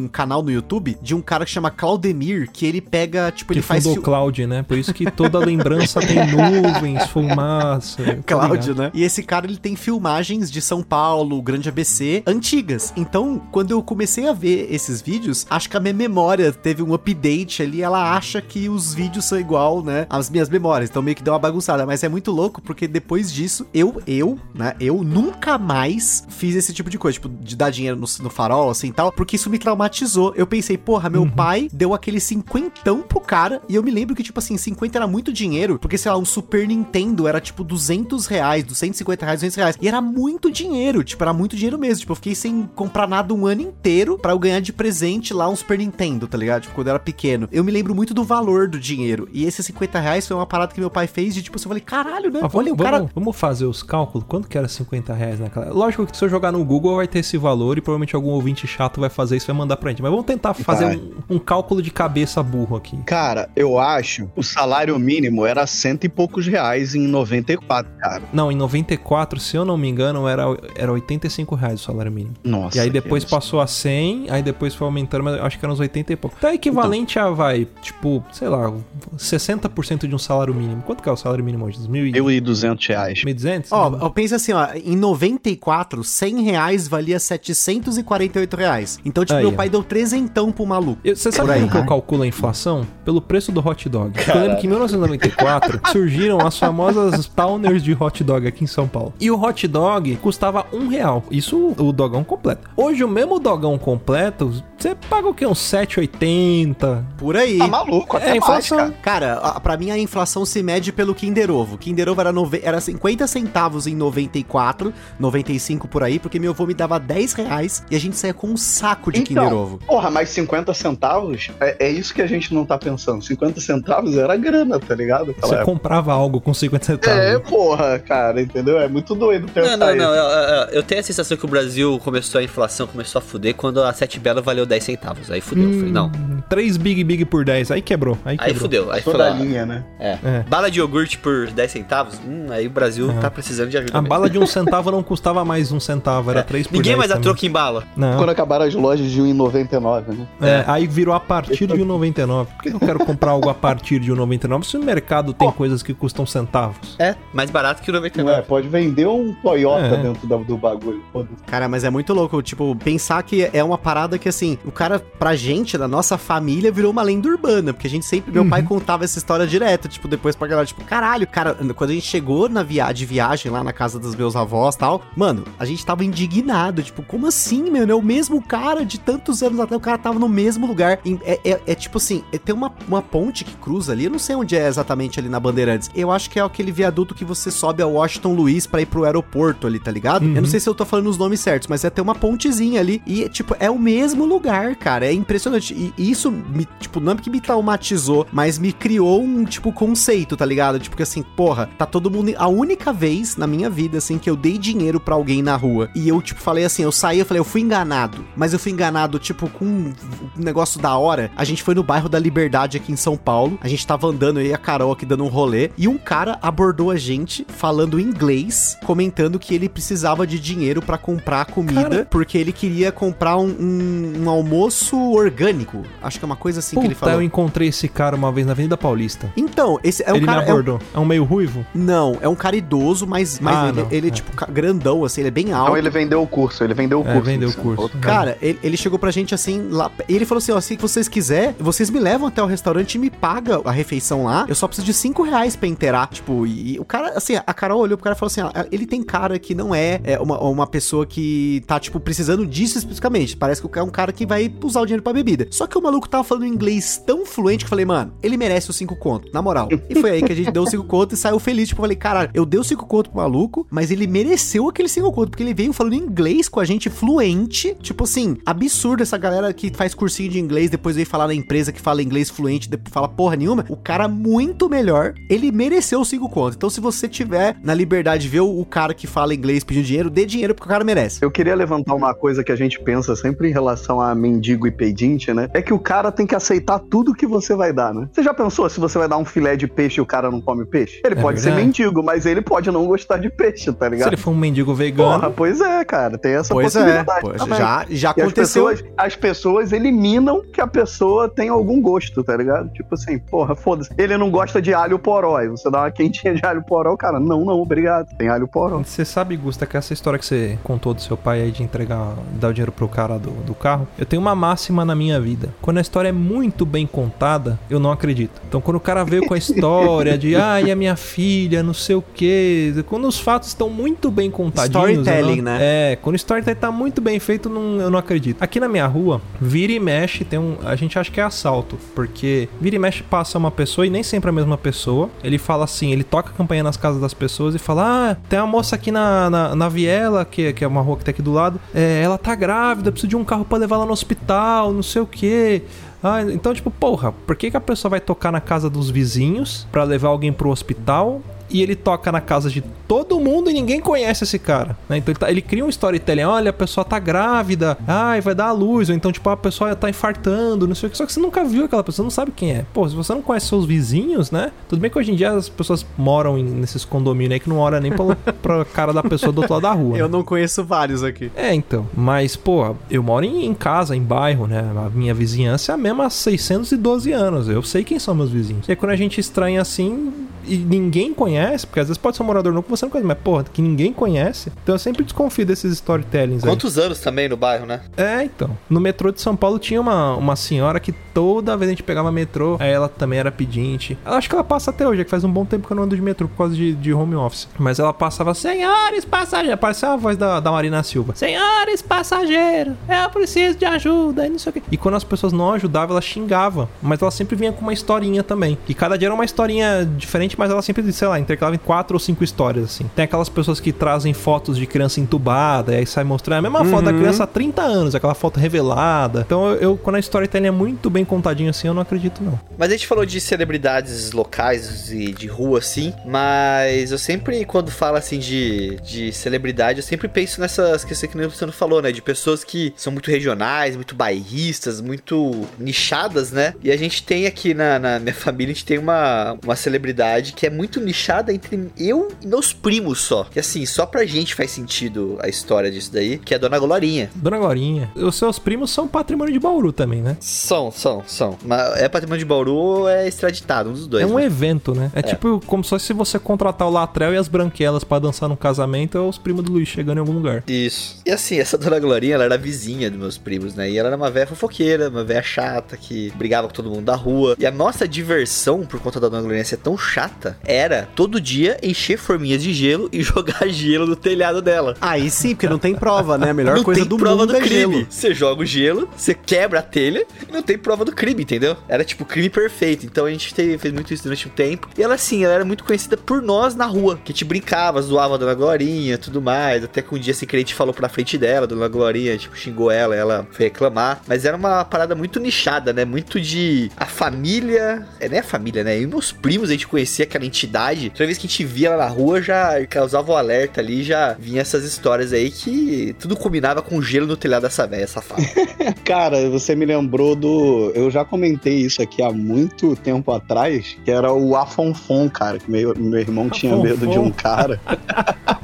um canal no YouTube de um cara que chama Claudemir, que ele pega, tipo, ele Que faz. fundou fil- Cloud, né? Por isso que toda lembrança tem nuvens, fumaça. Cláudio, ligado? né? E esse cara, ele tem filmagens de São Paulo, Grande ABC, antigas. Então, quando eu comecei a ver esses vídeos, acho que a minha memória teve um update ali, ela acha que os vídeos são igual, né, às minhas memórias. Então, meio que deu uma bagunçada. Mas é muito louco, porque depois disso, eu, eu, né, eu nunca mais fiz esse tipo de coisa, tipo, de dar dinheiro no, no farol, assim, e tal, porque isso me traumatizou. Eu pensei, porra, meu pai deu aquele cinquentão pro cara, e eu me lembro que, tipo assim, 50 era muito dinheiro, porque, sei lá, um Super Nintendo era, tipo, 200 reais, 250 reais, 200 reais, e era muito dinheiro, tipo, era muito dinheiro mesmo, tipo, eu fiquei sem comprar nada um ano inteiro pra eu ganhar de presente lá um Super Nintendo, tá ligado? Tipo, quando eu era pequeno. Eu me lembro muito do valor do dinheiro, e esses 50 reais foi uma parada que meu pai fez de, tipo, assim, eu falei, caralho, né? Mas Olha, o vamos, cara... vamos, fazer os cálculos. Quanto que era 50 reais naquela. Lógico que se eu jogar no Google vai ter esse valor e provavelmente algum ouvinte chato vai fazer isso e vai mandar pra gente. Mas vamos tentar fazer um, um cálculo de cabeça burro aqui. Cara, eu acho o salário mínimo era cento e poucos reais em 94, cara. Não, em 94, se eu não me engano, era, era 85 reais o salário mínimo. Nossa. e aí depois passou a 100, aí depois foi aumentando, mas eu acho que era uns 80 e pouco. Tá equivalente a, vai, tipo, sei lá, 60% de um salário mínimo. Quanto que é o salário mínimo hoje? 2.000 Eu e 200 reais. 1.200? Ó, eu penso assim, ó, em 94, 100 reais valia 748 reais. Então, tipo, Aí, meu ó. pai deu trezentão pro maluco. Você sabe Por aí. como que eu calculo a inflação? Pelo preço do hot dog. Eu lembro que em 1994 surgiram as famosas Towners de hot dog aqui em São Paulo. E o hot dog custava um real. Isso o dogão completo. Hoje o mesmo dogão completo, você paga o quê? Uns 7,80. Por aí. Tá maluco, até É mais, inflação. cara. Cara, a- pra mim a inflação se mede pelo Kinder Ovo. Kinder Ovo era, nove... era 50 centavos em 94, 95 por aí, porque meu avô me dava 10 reais e a gente saía com um saco de Kinder Ovo. Porra, mas 50 centavos é, é isso que a gente não tá pensando. 50 centavos era grana, tá ligado? Você época. comprava algo com 50 centavos. É, porra, cara, entendeu? É muito doido pensar Não, não, não. Eu, eu- eu tenho a sensação que o Brasil começou a inflação, começou a fuder quando a Sete Bela valeu 10 centavos. Aí fudeu. Eu falei, não. 3 Big Big por 10. Aí quebrou. Aí Aí quebrou. fudeu. Aí Toda linha, né? é. É. Bala de iogurte por 10 centavos? Hum, aí o Brasil tá precisando de ajuda. A mesmo. bala de um centavo não custava mais um centavo, era 3 por Ninguém 10 mais dá troco em bala. Não. Quando acabaram as lojas de 1,99, né? É, aí virou a partir de 1,99. Por que eu quero comprar algo a partir de 1,99 se o mercado tem coisas que custam centavos? É, mais barato que o Não 99. é, pode vender um Toyota É. dentro da- do bagulho. Cara, mas é muito louco, tipo, pensar que é uma parada que, assim, o cara, pra gente, da nossa família, virou uma lenda urbana, porque a gente sempre, meu pai contava essa história direto, tipo, depois pra galera, tipo, caralho, cara, quando a gente chegou na via de viagem lá na casa dos meus avós e tal, mano, a gente tava indignado, tipo, como assim, meu, é o mesmo cara de tantos anos atrás, o cara tava no mesmo lugar, é, é- é tipo assim, é- tem uma, uma ponte que cruza ali, eu não sei onde é exatamente ali na Bandeirantes, eu acho que é aquele viaduto que você sobe a Washington Luiz pra ir pro aeroporto ali, tá ligado? Eu não sei se eu tô falando os nomes certos, mas é ter uma pontezinha ali e, tipo, é o mesmo lugar, cara. É impressionante. E isso, me, tipo, não é que me traumatizou, mas me criou um, tipo, conceito, tá ligado? Tipo, que assim, porra, tá todo mundo. A única vez na minha vida, assim, que eu dei dinheiro pra alguém na rua e eu, tipo, falei assim, eu saí, eu falei, eu fui enganado. Mas eu fui enganado, tipo, com um negócio da hora. A gente foi no bairro da Liberdade aqui em São Paulo. A gente tava andando e a Carol aqui dando um rolê. E um cara abordou a gente falando inglês, comentando que ele precisava de dinheiro pra comprar comida, Cara. porque ele queria comprar um, um- um almoço orgânico. Acho que é uma coisa assim que ele Puta, falou. eu encontrei esse cara uma vez na Avenida Paulista. Então, esse é um Ele cara. me é um- abordou. É um, meio ruivo? não, é um cara idoso, mas, mas Ah, ele, ele é é. tipo grandão, assim, ele é bem alto. Então ele vendeu o curso, ele vendeu o É, curso. vendeu o curso. Outro Cara, ele, ele chegou pra gente assim, lá, ele falou assim, ó, se vocês quiserem, vocês me levam até o restaurante e me pagam a refeição lá, eu só preciso de 5 reais pra inteirar, tipo, e, e o cara, assim, a Carol olhou pro cara e falou assim, ó, ele tem cara que não é, é, uma, uma pessoa que tá, tipo, precisando disso especificamente, parece que é um cara que vai usar o dinheiro pra bebida. Só que o maluco tava falando inglês tão fluente que eu falei, mano, ele merece os 5 conto, na moral. E foi aí que a gente deu os 5 conto e saiu feliz, tipo, eu falei, caralho, eu dei os 5 conto pro maluco, mas ele mereceu aqueles 5 conto, porque ele veio falando inglês com a gente fluente, tipo assim, absurdo essa galera que faz cursinho de inglês, depois veio falar na empresa que fala inglês fluente, depois fala porra nenhuma, o cara muito melhor, ele mereceu os 5 conto. Então se você tiver na liberdade de ver o cara que fala inglês pedindo dinheiro, dê dinheiro porque o cara merece. Eu queria levantar uma coisa que a gente pensa sempre em relação a mendigo e pedinte, né? É que o cara tem que aceitar tudo que você vai dar, né? Você já pensou se você vai dar um filé de peixe e o cara não come peixe? Ele É pode ser verdade. mendigo, mas ele pode não gostar de peixe, tá Se ligado? ele for um mendigo vegano, Porra, pois é, cara. Tem essa Pois é, possibilidade. pô, também. já, já E as aconteceu. pessoas, as pessoas eliminam que a pessoa tem algum gosto, tá ligado? Tipo assim, porra, foda-se. Ele não gosta de alho poró. E você dá uma quentinha de alho poró, o cara, não, não, obrigado. Tem alho poró. Você sabe, Gusta, que essa história que você contou do seu pai aí de entregar, dar o dinheiro pro cara do, do carro, eu tenho uma máxima na minha vida. Quando a história é muito bem contada, eu não acredito. Então, quando o cara veio com a história de, ai, a minha filha, não sei o quê, quando os fatos estão muito bem contadinhos. Storytelling, não- né? É, quando o storytelling tá muito bem feito, não- eu não acredito. Aqui na minha rua, vira e mexe, tem um. A gente acha que é assalto, porque vira e mexe passa uma pessoa e nem sempre a mesma pessoa. Ele fala assim, ele toca a campanha nas casas das pessoas e fala: Ah, tem uma moça aqui na, na, na Viela, que, que é uma rua que tá aqui do lado, é, ela tá grávida, preciso de um carro pra levar ela no hospital, não sei o quê. Ah, então, tipo, porra, por que, que a pessoa vai tocar na casa dos vizinhos pra levar alguém pro hospital? E ele toca na casa de todo mundo e ninguém conhece esse cara. né? Então ele, tá- ele cria um storytelling. Olha, a pessoa tá grávida. Ai, vai dar a luz. Ou então, tipo, a pessoa tá infartando. Não sei o que. Só que você nunca viu aquela pessoa, não sabe quem é. Pô, se você não conhece seus vizinhos, né? Tudo bem que hoje em dia as pessoas moram em- nesses condomínios aí que não olha nem pra, pra cara da pessoa do outro lado da rua. Eu né? não conheço vários aqui. É, então. Mas, pô, eu moro em, em casa, em bairro, né? A minha vizinhança é a mesma há 612 anos. Eu sei quem são meus vizinhos. E aí, quando a gente estranha assim e ninguém conhece, porque às vezes pode ser um morador novo que você não conhece, mas, porra, que ninguém conhece. Então eu sempre desconfio desses storytellings aí. Quantos anos também no bairro, né? É, então. No metrô de São Paulo tinha uma, uma senhora que toda vez a gente pegava metrô, aí ela também era pedinte. Eu acho que ela passa até hoje, é que faz um bom tempo que eu não ando de metrô por causa de, de home office. Mas ela passava, senhores passageiros, parecia a voz da, da Marina Silva. Senhores passageiros, eu preciso de ajuda, e não sei o quê. E quando as pessoas não ajudavam, ela xingava. Mas ela sempre vinha com uma historinha também. E cada dia era uma historinha diferente, mas ela sempre, sei lá, intercalava em quatro ou cinco histórias, assim. Tem aquelas pessoas que trazem fotos de criança entubada, e aí sai mostrando a mesma foto da criança há 30 anos, aquela foto revelada. Então eu, eu- quando a storytelling é muito bem contadinha assim, eu não acredito, não. Mas a gente falou de celebridades locais e de rua, assim. Mas eu sempre, quando falo assim de, de celebridade, eu sempre penso nessas questões que o Luciano falou, né? De pessoas que são muito regionais, muito bairristas, muito nichadas, né? E a gente tem aqui na, na minha família, a gente tem uma, uma celebridade que é muito nichada entre eu e meus primos só. Que assim, só pra gente faz sentido a história disso daí, que é a Dona Glorinha. Dona Glorinha, os seus primos são patrimônio de Bauru também, né? São, são, são. Mas é patrimônio de Bauru ou é extraditado, um dos dois. é um né? evento, né? É, tipo como só se você contratar o Latrell e as branquelas pra dançar no casamento, é os primos do Luiz chegando em algum lugar. Isso. E assim, essa dona Glorinha, ela era vizinha dos meus primos, né? E ela era uma velha fofoqueira, uma velha chata, que brigava com todo mundo da rua. E a nossa diversão, por conta da dona Glorinha ser tão chata, era todo dia encher forminhas de gelo e jogar gelo no telhado dela. Aí sim, porque não tem prova, né? A melhor não coisa do prova mundo do é crime. gelo. Você joga o gelo, você quebra a telha e não tem prova do crime, entendeu? Era tipo crime perfeito. Então a gente te- fez muito isso durante um tempo. E ela, assim, ela era muito conhecida por nós na rua. Que a gente brincava, zoava a Dona Glorinha tudo mais. Até que um dia, a gente falou pra frente dela, a Dona Glorinha, tipo, xingou ela, ela foi reclamar. Mas era uma parada muito nichada, né? Muito de a família. É, nem a família, né? E meus primos, a gente conhecia aquela entidade. Toda vez que a gente via ela na rua, já causava o alerta ali, já vinha essas histórias aí que tudo combinava com gelo no telhado dessa velha safada. Cara, você me lembrou do. Eu já comentei isso aqui há muito tempo atrás, que era o Afonfon, cara, que meu, meu irmão tinha Afonfon. medo de um cara.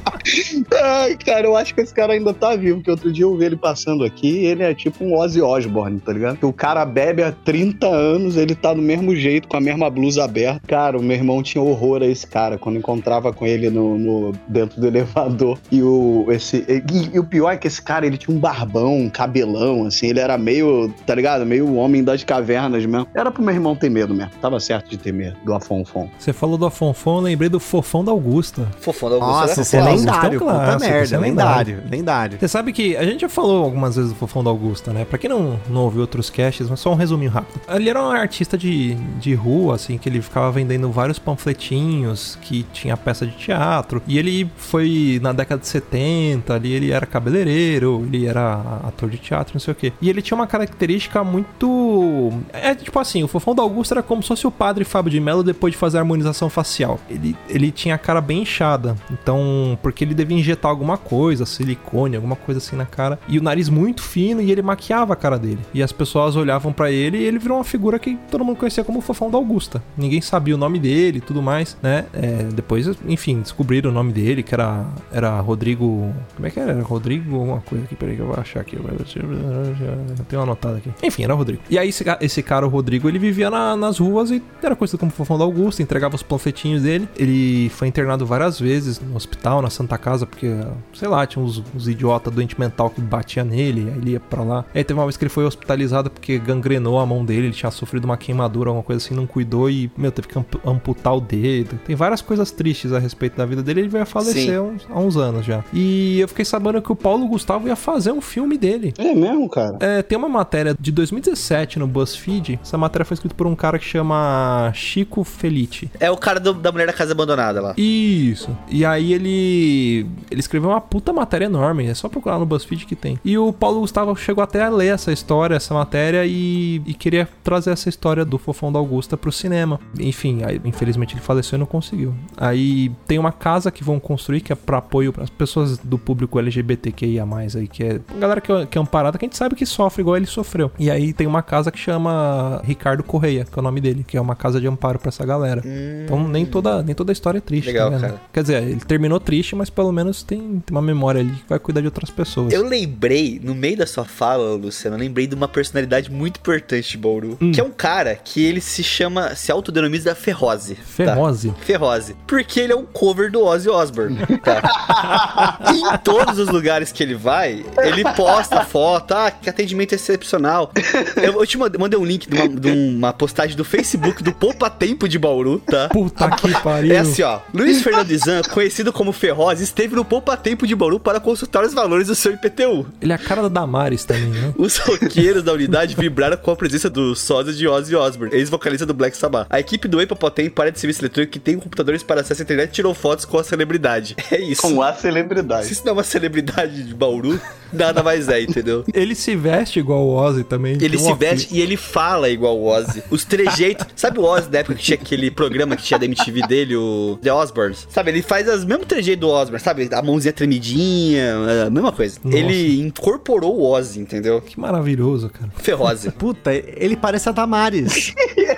Ai, cara, eu acho que esse cara ainda tá vivo, porque outro dia eu vi ele passando aqui e ele é tipo um Ozzy Osbourne, tá ligado? Que o cara bebe há 30 anos, ele tá do mesmo jeito, com a mesma blusa aberta. Cara, o meu irmão tinha horror a esse cara, quando encontrava com ele no, no- dentro do elevador. E o, esse, e, e o pior é que esse cara, ele tinha um barbão, um cabelão, assim, ele era meio, tá ligado? Meio homem das cavernas mesmo. Era pro meu irmão ter medo mesmo. Tava certo de ter medo do Afonfon. Você falou do Afonfon, eu lembrei do Fofão da Augusta. Fofão da Augusta Nossa, esse é. Augusto é lendário, puta merda, é lendário, lendário. Você sabe que a gente já falou algumas vezes do Fofão da Augusta, né? Pra quem não, não ouviu outros casts, mas só um resuminho rápido. Ele era um artista de, de rua, assim, que ele ficava vendendo vários panfletinhos, que tinha peça de teatro. E ele foi na década de 70, ali ele era cabeleireiro, ele era ator de teatro, não sei o quê. E ele tinha uma característica muito. É tipo assim, o Fofão da Augusta era como se fosse o padre Fábio de Mello depois de fazer a harmonização facial. Ele, ele tinha a cara bem inchada. Então, porque ele devia injetar alguma coisa, silicone, alguma coisa assim na cara. E o nariz muito fino e ele maquiava a cara dele. E as pessoas olhavam pra ele e ele virou uma figura que todo mundo conhecia como o Fofão da Augusta. Ninguém sabia o nome dele e tudo mais, né? É, depois, enfim, descobriram o nome dele, que era, era Rodrigo. Como é que era? Era Rodrigo alguma coisa aqui. Peraí que eu vou achar aqui. Eu tenho anotado aqui. Enfim, era Rodrigo. E aí, esse, esse cara, o Rodrigo, ele vivia na- nas ruas e era conhecido como Fofão da Augusta, entregava os panfletinhos dele. Ele foi internado várias vezes no hospital, na Santa Casa, porque, sei lá, tinha uns, uns idiotas doente mental que batia nele, aí ele ia pra lá. Aí teve uma vez que ele foi hospitalizado porque gangrenou a mão dele, ele tinha sofrido uma queimadura, alguma coisa assim, não cuidou e, meu, teve que ampu- amputar o dedo. Tem várias coisas tristes a respeito da vida dele, ele a falecer uns, há uns anos já. E eu fiquei sabendo que o Paulo Gustavo ia fazer um filme dele. É mesmo, cara? É, tem uma matéria de 2017 no BuzzFeed. Essa matéria foi escrita por um cara que chama Chico Felice. É o cara do- da mulher da casa abandonada lá. Isso. E aí ele ele escreveu uma puta matéria enorme, é só procurar no BuzzFeed que tem. E o Paulo Gustavo chegou até a ler essa história, essa matéria e, e queria trazer essa história do Fofão da Augusta pro cinema. Enfim, aí, infelizmente ele faleceu e não conseguiu. Aí tem uma casa que vão construir que é pra apoio para as pessoas do público LGBTQIA+, aí que é galera que, é- que é amparada, que a gente sabe que sofre igual ele sofreu. E aí tem uma casa que chama Ricardo Correia, que é o nome dele, que é uma casa de amparo pra essa galera. Então nem toda, nem toda a história é triste. Legal, tá cara. Quer dizer, ele terminou triste, mas pelo menos tem, tem uma memória ali que vai cuidar de outras pessoas. Eu lembrei, no meio da sua fala, Luciano, eu lembrei de uma personalidade muito importante de Bauru. Hum. Que é um cara que ele se chama, se autodenomiza Ferrose. tá? Ferrose. Ferrose. Porque ele é um cover do Ozzy Osbourne, tá? Em todos os lugares que ele vai, ele posta foto, ah, que atendimento excepcional. Eu, eu te mandei, mandei um link de uma, de uma postagem do Facebook do Poupa Tempo de Bauru, tá? Puta que pariu. É assim, ó. Luiz Fernando Izan, conhecido como Ferroz, esteve no Poupa Tempo de Bauru para consultar os valores do seu IPTU. Ele é a cara da Damares também, né? Os roqueiros da unidade vibraram com a presença do sósia de Ozzy Osbourne, ex-vocalista do Black Sabbath. A equipe do Epapotem, para de serviço eletrônico que tem computadores para acesso à internet, tirou fotos com a celebridade. É isso. Com a Se celebridade. isso não é uma celebridade de Bauru, nada mais é, entendeu? Ele se veste igual o Ozzy também. Ele se veste e ele fala igual o Ozzy. Os trejeitos. Sabe o Ozzy da época que tinha aquele programa que tinha da MTV dele, o The Osbournes? Sabe, ele faz os mesmos trejeitos do Osbourne, sabe? A mãozinha tremidinha, a mesma coisa. Nossa. Ele incorporou o Ozzy, entendeu? Que maravilhoso, cara. Ferrose. Puta, ele parece a Damares.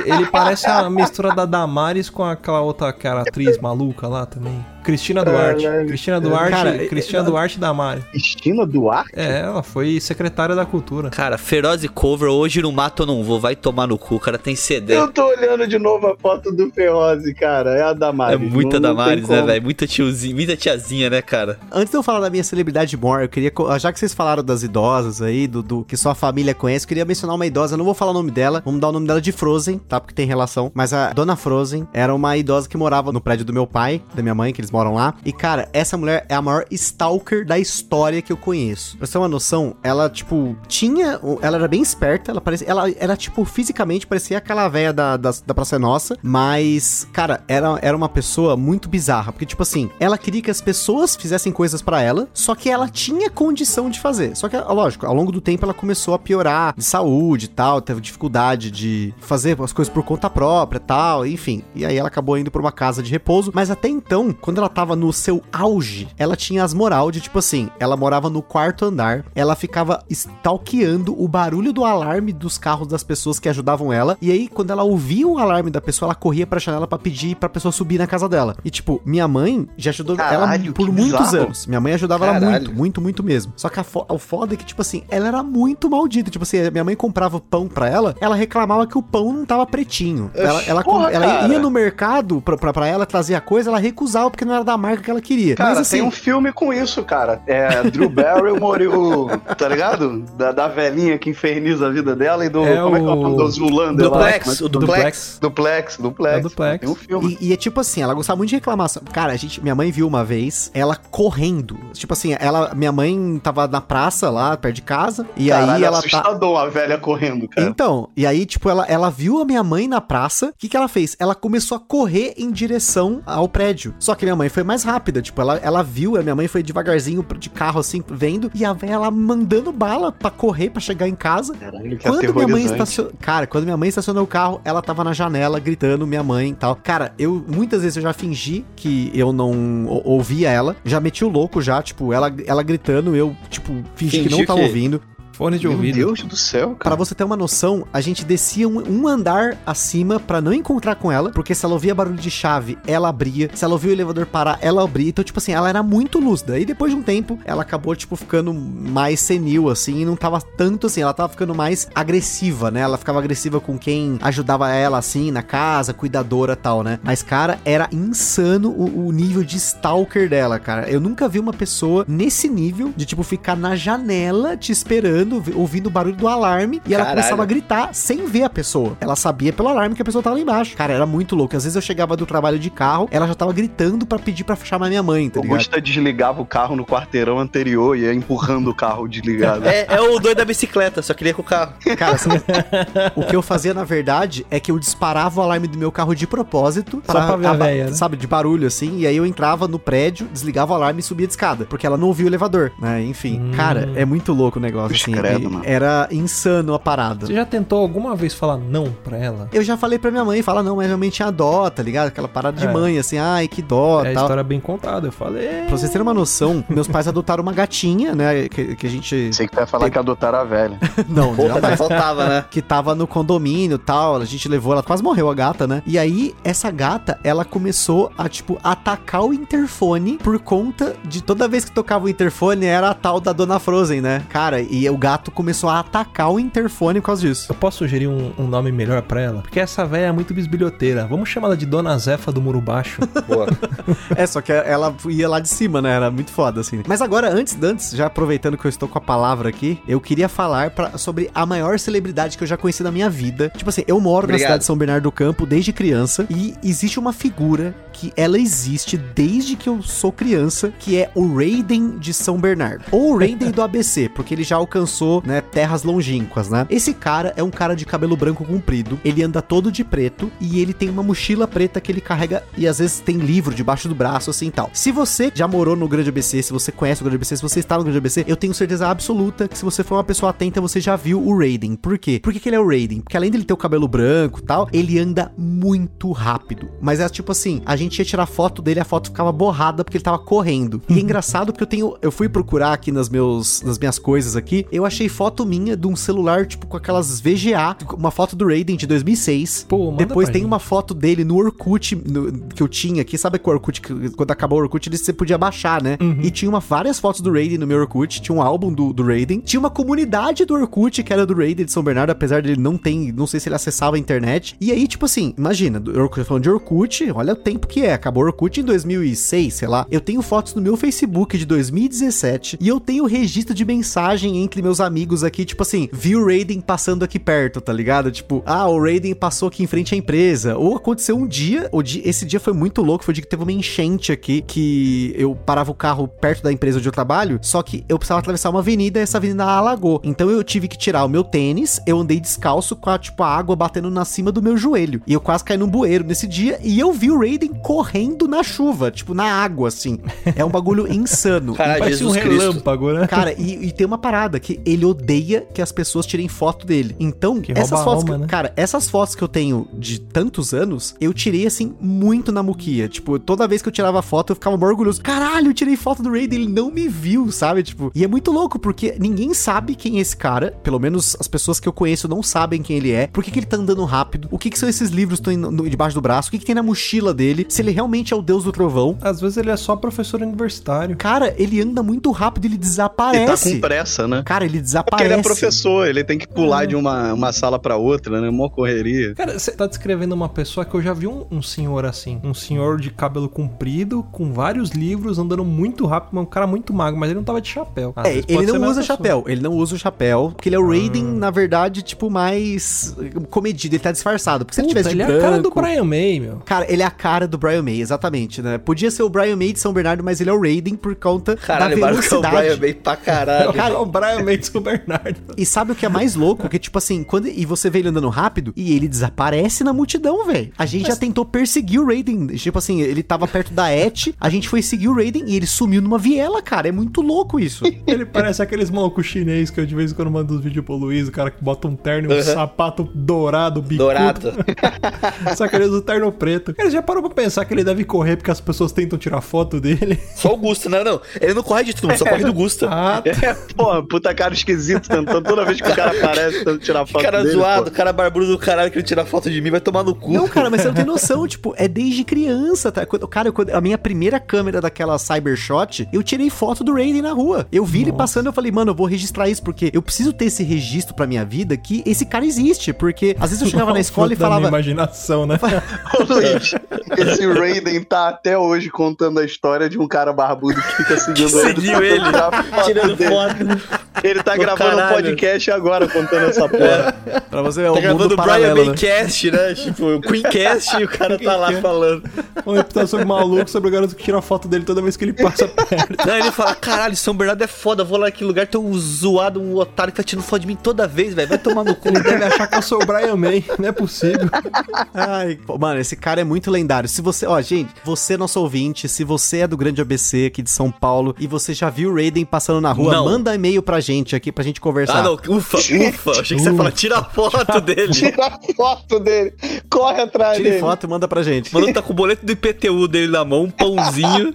Ele parece a mistura da Damares com aquela outra cara atriz maluca lá também. Cristina Duarte. Caralho. Cristina Duarte, Cara, Cristina Duarte da Mari. Cristina Duarte? É, ela foi secretária da cultura. Cara, Feroz cover, hoje no mato eu não vou, vai tomar no cu, o cara tem CD. Eu tô olhando de novo a foto do Ferrose, cara. É a Damares. É muita Não- Damares, né, velho? Muita tiozinha, muita tiazinha, né, cara? Antes de eu falar da minha celebridade maior, eu queria. Já que vocês falaram das idosas aí, do, do que sua família conhece, eu queria mencionar uma idosa. Eu não vou falar o nome dela, vamos dar o nome dela de Frozen, tá? Porque tem relação. Mas a dona Frozen era uma idosa que morava no prédio do meu pai, da minha mãe, que eles moram lá. E, cara, essa mulher é a maior stalker da história que eu conheço. Pra você ter uma noção, ela, tipo, tinha. Ela era bem esperta, ela parecia. Ela era, tipo, fisicamente parecia aquela velha da, da, da Praça é Nossa. Mas, cara, era, era uma pessoa muito bizarra. Porque, tipo assim, ela queria que as pessoas fizessem coisas pra ela, só que ela tinha condição de fazer. Só que, lógico, ao longo do tempo ela começou a piorar de saúde e tal, teve dificuldade de fazer as coisas por conta própria e tal, enfim. E aí ela acabou indo pra uma casa de repouso. Mas até então, quando ela tava no seu auge, ela tinha as moral de, tipo assim, ela morava no quarto andar, ela ficava stalkeando o barulho do alarme dos carros das pessoas que ajudavam ela. E aí, quando ela ouvia o alarme da pessoa, ela corria pra janela pra pedir pra pessoa subir na casa dela. E, tipo, minha mãe já ajudou ela Caralho, por que muitos bizarro. anos. Minha mãe ajudava ela Caralho. muito, muito, muito mesmo. Só que fo- o foda é que, tipo assim, ela era muito maldita. Tipo assim, minha mãe comprava pão pra ela, ela reclamava que o pão não tava pretinho. Ela, ela, porra, ela ia no mercado pra, pra, pra ela trazer a coisa, ela recusava porque não era da marca que ela queria. Cara, Mas assim, tem um filme com isso, cara. É Drew Barrymore e o. Tá ligado? Da, da velhinha que inferniza a vida dela e do. É como é que é o o- nome do Zulander lá? Duplex, o Duplex. Duplex, duplex. É duplex. Tem um filme. E, e é tipo assim, ela gostava muito de reclamação. Cara, a gente, minha mãe viu uma vez ela correndo. Tipo assim, ela, minha mãe tava na praça lá, perto de casa, e aí Caralho, ela tá. assustador a velha correndo, cara. Então, e aí, tipo, ela, ela viu a minha mãe na praça. O que, que ela fez? Ela começou a correr em direção ao prédio. Só que minha mãe foi mais rápida. Tipo, ela, ela viu, a minha mãe foi devagarzinho de carro, assim, vendo. E a velha, ela mandando bala pra correr, pra chegar em casa. Caralho, que Quando minha mãe estacionou. Cara, quando minha mãe estacionou o carro, ela tava na janela gritando minha mãe e tal. Cara, eu muitas vezes eu já fingi que eu não ou- ouvia ela. Já meti o louco já, tipo, ela, ela gritando, eu, tipo, fingi que Fingiu não tava que- ouvindo. Fone de Meu ouvido. Deus do céu, Pra cara. você ter uma noção, a gente descia um, um andar acima pra não encontrar com ela, porque se ela ouvia barulho de chave, ela abria. Se ela ouvia o elevador parar, ela abria. Então, tipo assim, ela era muito lúcida. E depois de um tempo, ela acabou, tipo, ficando mais senil, assim, e não tava tanto assim. Ela tava ficando mais agressiva, né? Ela ficava agressiva com quem ajudava ela, assim, na casa, cuidadora e tal, né? Mas, cara, era insano o, o nível de stalker dela, cara. Eu nunca vi uma pessoa nesse nível de, tipo, ficar na janela te esperando, vi- ouvindo o barulho do alarme e ela Caralho. começava a gritar sem ver a pessoa. Ela sabia pelo alarme que a pessoa tava lá embaixo. Cara, era muito louco. Às vezes eu chegava do trabalho de carro, ela já tava gritando pra pedir pra chamar minha mãe, tá ligado? Augusta desligava o carro no quarteirão anterior e ia empurrando o carro desligado. É, é o doido da bicicleta, só queria com o carro. Cara, sabe- o que eu fazia na verdade é que eu disparava o alarme do meu carro de propósito. Só pra ver a aba- véia, né? Sabe, de barulho assim. E aí eu entrava no prédio, desligava o alarme e subia de escada. Porque ela não ouvia o elevador, né? Enfim. Hum. Cara, é muito louco o negócio, Os assim. Credo, mano. era insano a parada. Você já tentou alguma vez falar não pra ela? Eu já falei pra minha mãe, fala, não, mas minha mãe tinha dó, tá ligado? Aquela parada de É. mãe, assim, ai, que dó, É a tal. história bem contada, eu falei. Pra vocês terem uma noção, meus pais adotaram uma gatinha, né, que, que a gente... Sei que tu vai falar que adotaram a velha. Não, jamais. faltava, né? que tava no condomínio e tal, a gente levou, ela quase morreu a gata, né? E aí, essa gata, ela começou a, tipo, atacar o interfone por conta de toda vez que tocava o interfone era a tal da Dona Frozen, né? Cara, e o gato começou a atacar o interfone por causa disso. Eu posso sugerir um, um nome melhor pra ela? Porque essa velha é muito bisbilhoteira. Vamos chamar ela de Dona Zefa do Muro Baixo. Boa. É, só que ela ia lá de cima, né? Era muito foda, assim. Mas agora, antes, antes, já aproveitando que eu estou com a palavra aqui, eu queria falar pra- sobre a maior celebridade que eu já conheci na minha vida. Tipo assim, eu moro na Obrigado. cidade de São Bernardo do Campo desde criança e existe uma figura que ela existe desde que eu sou criança, que é o Raiden de São Bernardo. Ou o Raiden do ABC, porque ele já alcançou, né, terras longínquas, né? Esse cara é um cara de cabelo branco comprido, ele anda todo de preto e ele tem uma mochila preta que ele carrega e às vezes tem livro debaixo do braço, assim e tal. Se você já morou no Grande ABC, se você conhece o Grande ABC, se você está no Grande ABC, eu tenho certeza absoluta que se você for uma pessoa atenta, você já viu o Raiden. Por quê? Por que, que ele é o Raiden? Porque além dele ter o cabelo branco tal, ele anda muito rápido. Mas é tipo assim, a gente ia tirar foto dele, a foto ficava borrada porque ele tava correndo. E é engraçado porque eu tenho, eu fui procurar aqui nas meus nas minhas coisas aqui, eu achei foto minha de um celular tipo com aquelas VGA, uma foto do Raiden de 2006. Pô, Depois tem uma foto dele no Orkut no- que eu tinha aqui. Sabe que o Orkut, quando acabou o Orkut, ele- você podia baixar, né? Uhum. E tinha uma, várias fotos do Raiden no meu Orkut. Tinha um álbum do, do Raiden. Tinha uma comunidade do Orkut que era do Raiden de São Bernardo, apesar de ele não ter, não sei se ele acessava a internet. E aí, tipo assim, imagina, Orkut, falando de Orkut, olha o tempo que é. Acabou o Orkut em 2006, sei lá. Eu tenho fotos no meu Facebook de 2017 e eu tenho registro de mensagem entre meus amigos aqui, tipo assim, vi o Raiden passando aqui perto, tá ligado? Tipo, ah, o Raiden passou aqui em frente à empresa. Ou aconteceu um dia, o dia esse dia foi muito louco, foi o dia que teve uma enchente aqui, que eu parava o carro perto da empresa onde eu trabalho, só que eu precisava atravessar uma avenida e essa avenida alagou. Então eu tive que tirar o meu tênis, eu andei descalço com a, tipo, a água batendo na cima do meu joelho. E eu quase caí num bueiro nesse dia e eu vi o Raiden correndo na chuva, tipo, na água, assim. É um bagulho insano. Caralho, Parece um Jesus Cristo. relâmpago, né? Cara, e, e tem uma parada que ele odeia que as pessoas tirem foto dele. Então, essas a fotos. alma, que- né? Cara, essas fotos que eu tenho de tantos anos, eu tirei assim muito na muquia. Tipo, toda vez que eu tirava foto, eu ficava mó orgulhoso. Caralho, eu tirei foto do Raiden, ele não me viu, sabe? Tipo, e é muito louco, porque ninguém sabe quem é esse cara. Pelo menos as pessoas que eu conheço não sabem quem ele é. Por que, que ele tá andando rápido? O que, que são esses livros que estão debaixo do braço? O que, que tem na mochila dele? Se ele realmente é o deus do trovão. Às vezes ele é só professor universitário. Cara, ele anda muito rápido, ele Ele tá desaparece. com pressa, né? Cara, ele Porque desaparece. ele é professor, ele tem que pular de uma, uma sala pra outra, né? Mó correria. Cara, você tá descrevendo uma pessoa que eu já vi um, um senhor assim. Um senhor de cabelo comprido, com vários livros, andando muito rápido, mas um cara muito magro, mas ele não tava de chapéu. Às É, vezes ele não usa pessoa. chapéu. Ele não usa o chapéu. Porque ele é o Raiden, na verdade, tipo, mais comedido. Ele tá disfarçado. Porque se ele Puta, tivesse de ele branco... é a cara do Brian May, meu. Cara, ele é a cara do Brian May, exatamente, né? Podia ser o Brian May de São Bernardo, mas ele é o Raiden por conta Caralho, da marcou o velocidade. Brian May pra caralho. Cara, o Brian May São Bernardo. E sabe o que é mais louco? Que, tipo assim, quando. E você vê ele andando rápido e ele desaparece na multidão, velho. A gente já tentou perseguir o Raiden. Tipo assim, ele tava perto da Et, a gente foi seguir o Raiden e ele sumiu numa viela, cara. É muito louco isso. Ele parece aqueles malucos chinês que eu de vez em quando mando os vídeos pro Luiz, o cara que bota um terno e um sapato dourado, bicudo. Dourado. Só que ele usa o terno preto. Ele já parou pra pensar que ele deve correr porque as pessoas tentam tirar foto dele? Só o Gusta, não, não. Ele não corre de mundo, só corre do Gusta. Ah, É, pô, puta cara esquisito, tentando toda vez que o cara aparece, tentando tirar foto cara dele. zoado, pô. cara barbudo do caralho que ele tira foto de mim, vai tomar no cu. Não, cara, mas você não tem noção, tipo, é desde criança, tá? Quando- Cara, quando, a minha primeira câmera daquela Cybershot, eu tirei foto do Raiden na rua. Eu vi ele passando, eu falei, mano, eu vou registrar isso, porque eu preciso ter esse registro pra minha vida que esse cara existe, porque às vezes eu chegava na escola e falava, imaginação, né? Ô, Luiz, esse Raiden tá até hoje contando a história de um cara barbudo que fica seguindo ele. Seguiu ele, tirar tirando foto. Ele tá Do gravando um caralho. podcast agora contando essa porra. pra você é Tá o gravando mundo o Brian paralelo, né? Maycast, né? Tipo, o Queencast e o cara tá lá falando. Um episódio maluco sobre o garoto que tira foto dele toda vez que ele passa perto. Não, ele fala, caralho, São Bernardo é foda, vou lá naquele lugar, tem um zoado, um otário que tá tirando foto de mim toda vez, velho. Vai tomar no cu. Ele deve achar que eu sou o Brian May, não é possível. Ai, pô, mano, esse cara é muito lendário. Se você, ó, gente, você é nosso ouvinte, se você é do Grande ABC aqui de São Paulo e você já viu o Raiden passando na rua, Não. manda e-mail pra gente aqui pra gente conversar. Ah, não, ufa, ufa. Achei que você ia falar, tira a foto dele. Tira a foto dele. Corre atrás Tire dele. foto e manda pra gente. O maluco tá com o boleto do IPTU dele na mão, um pãozinho,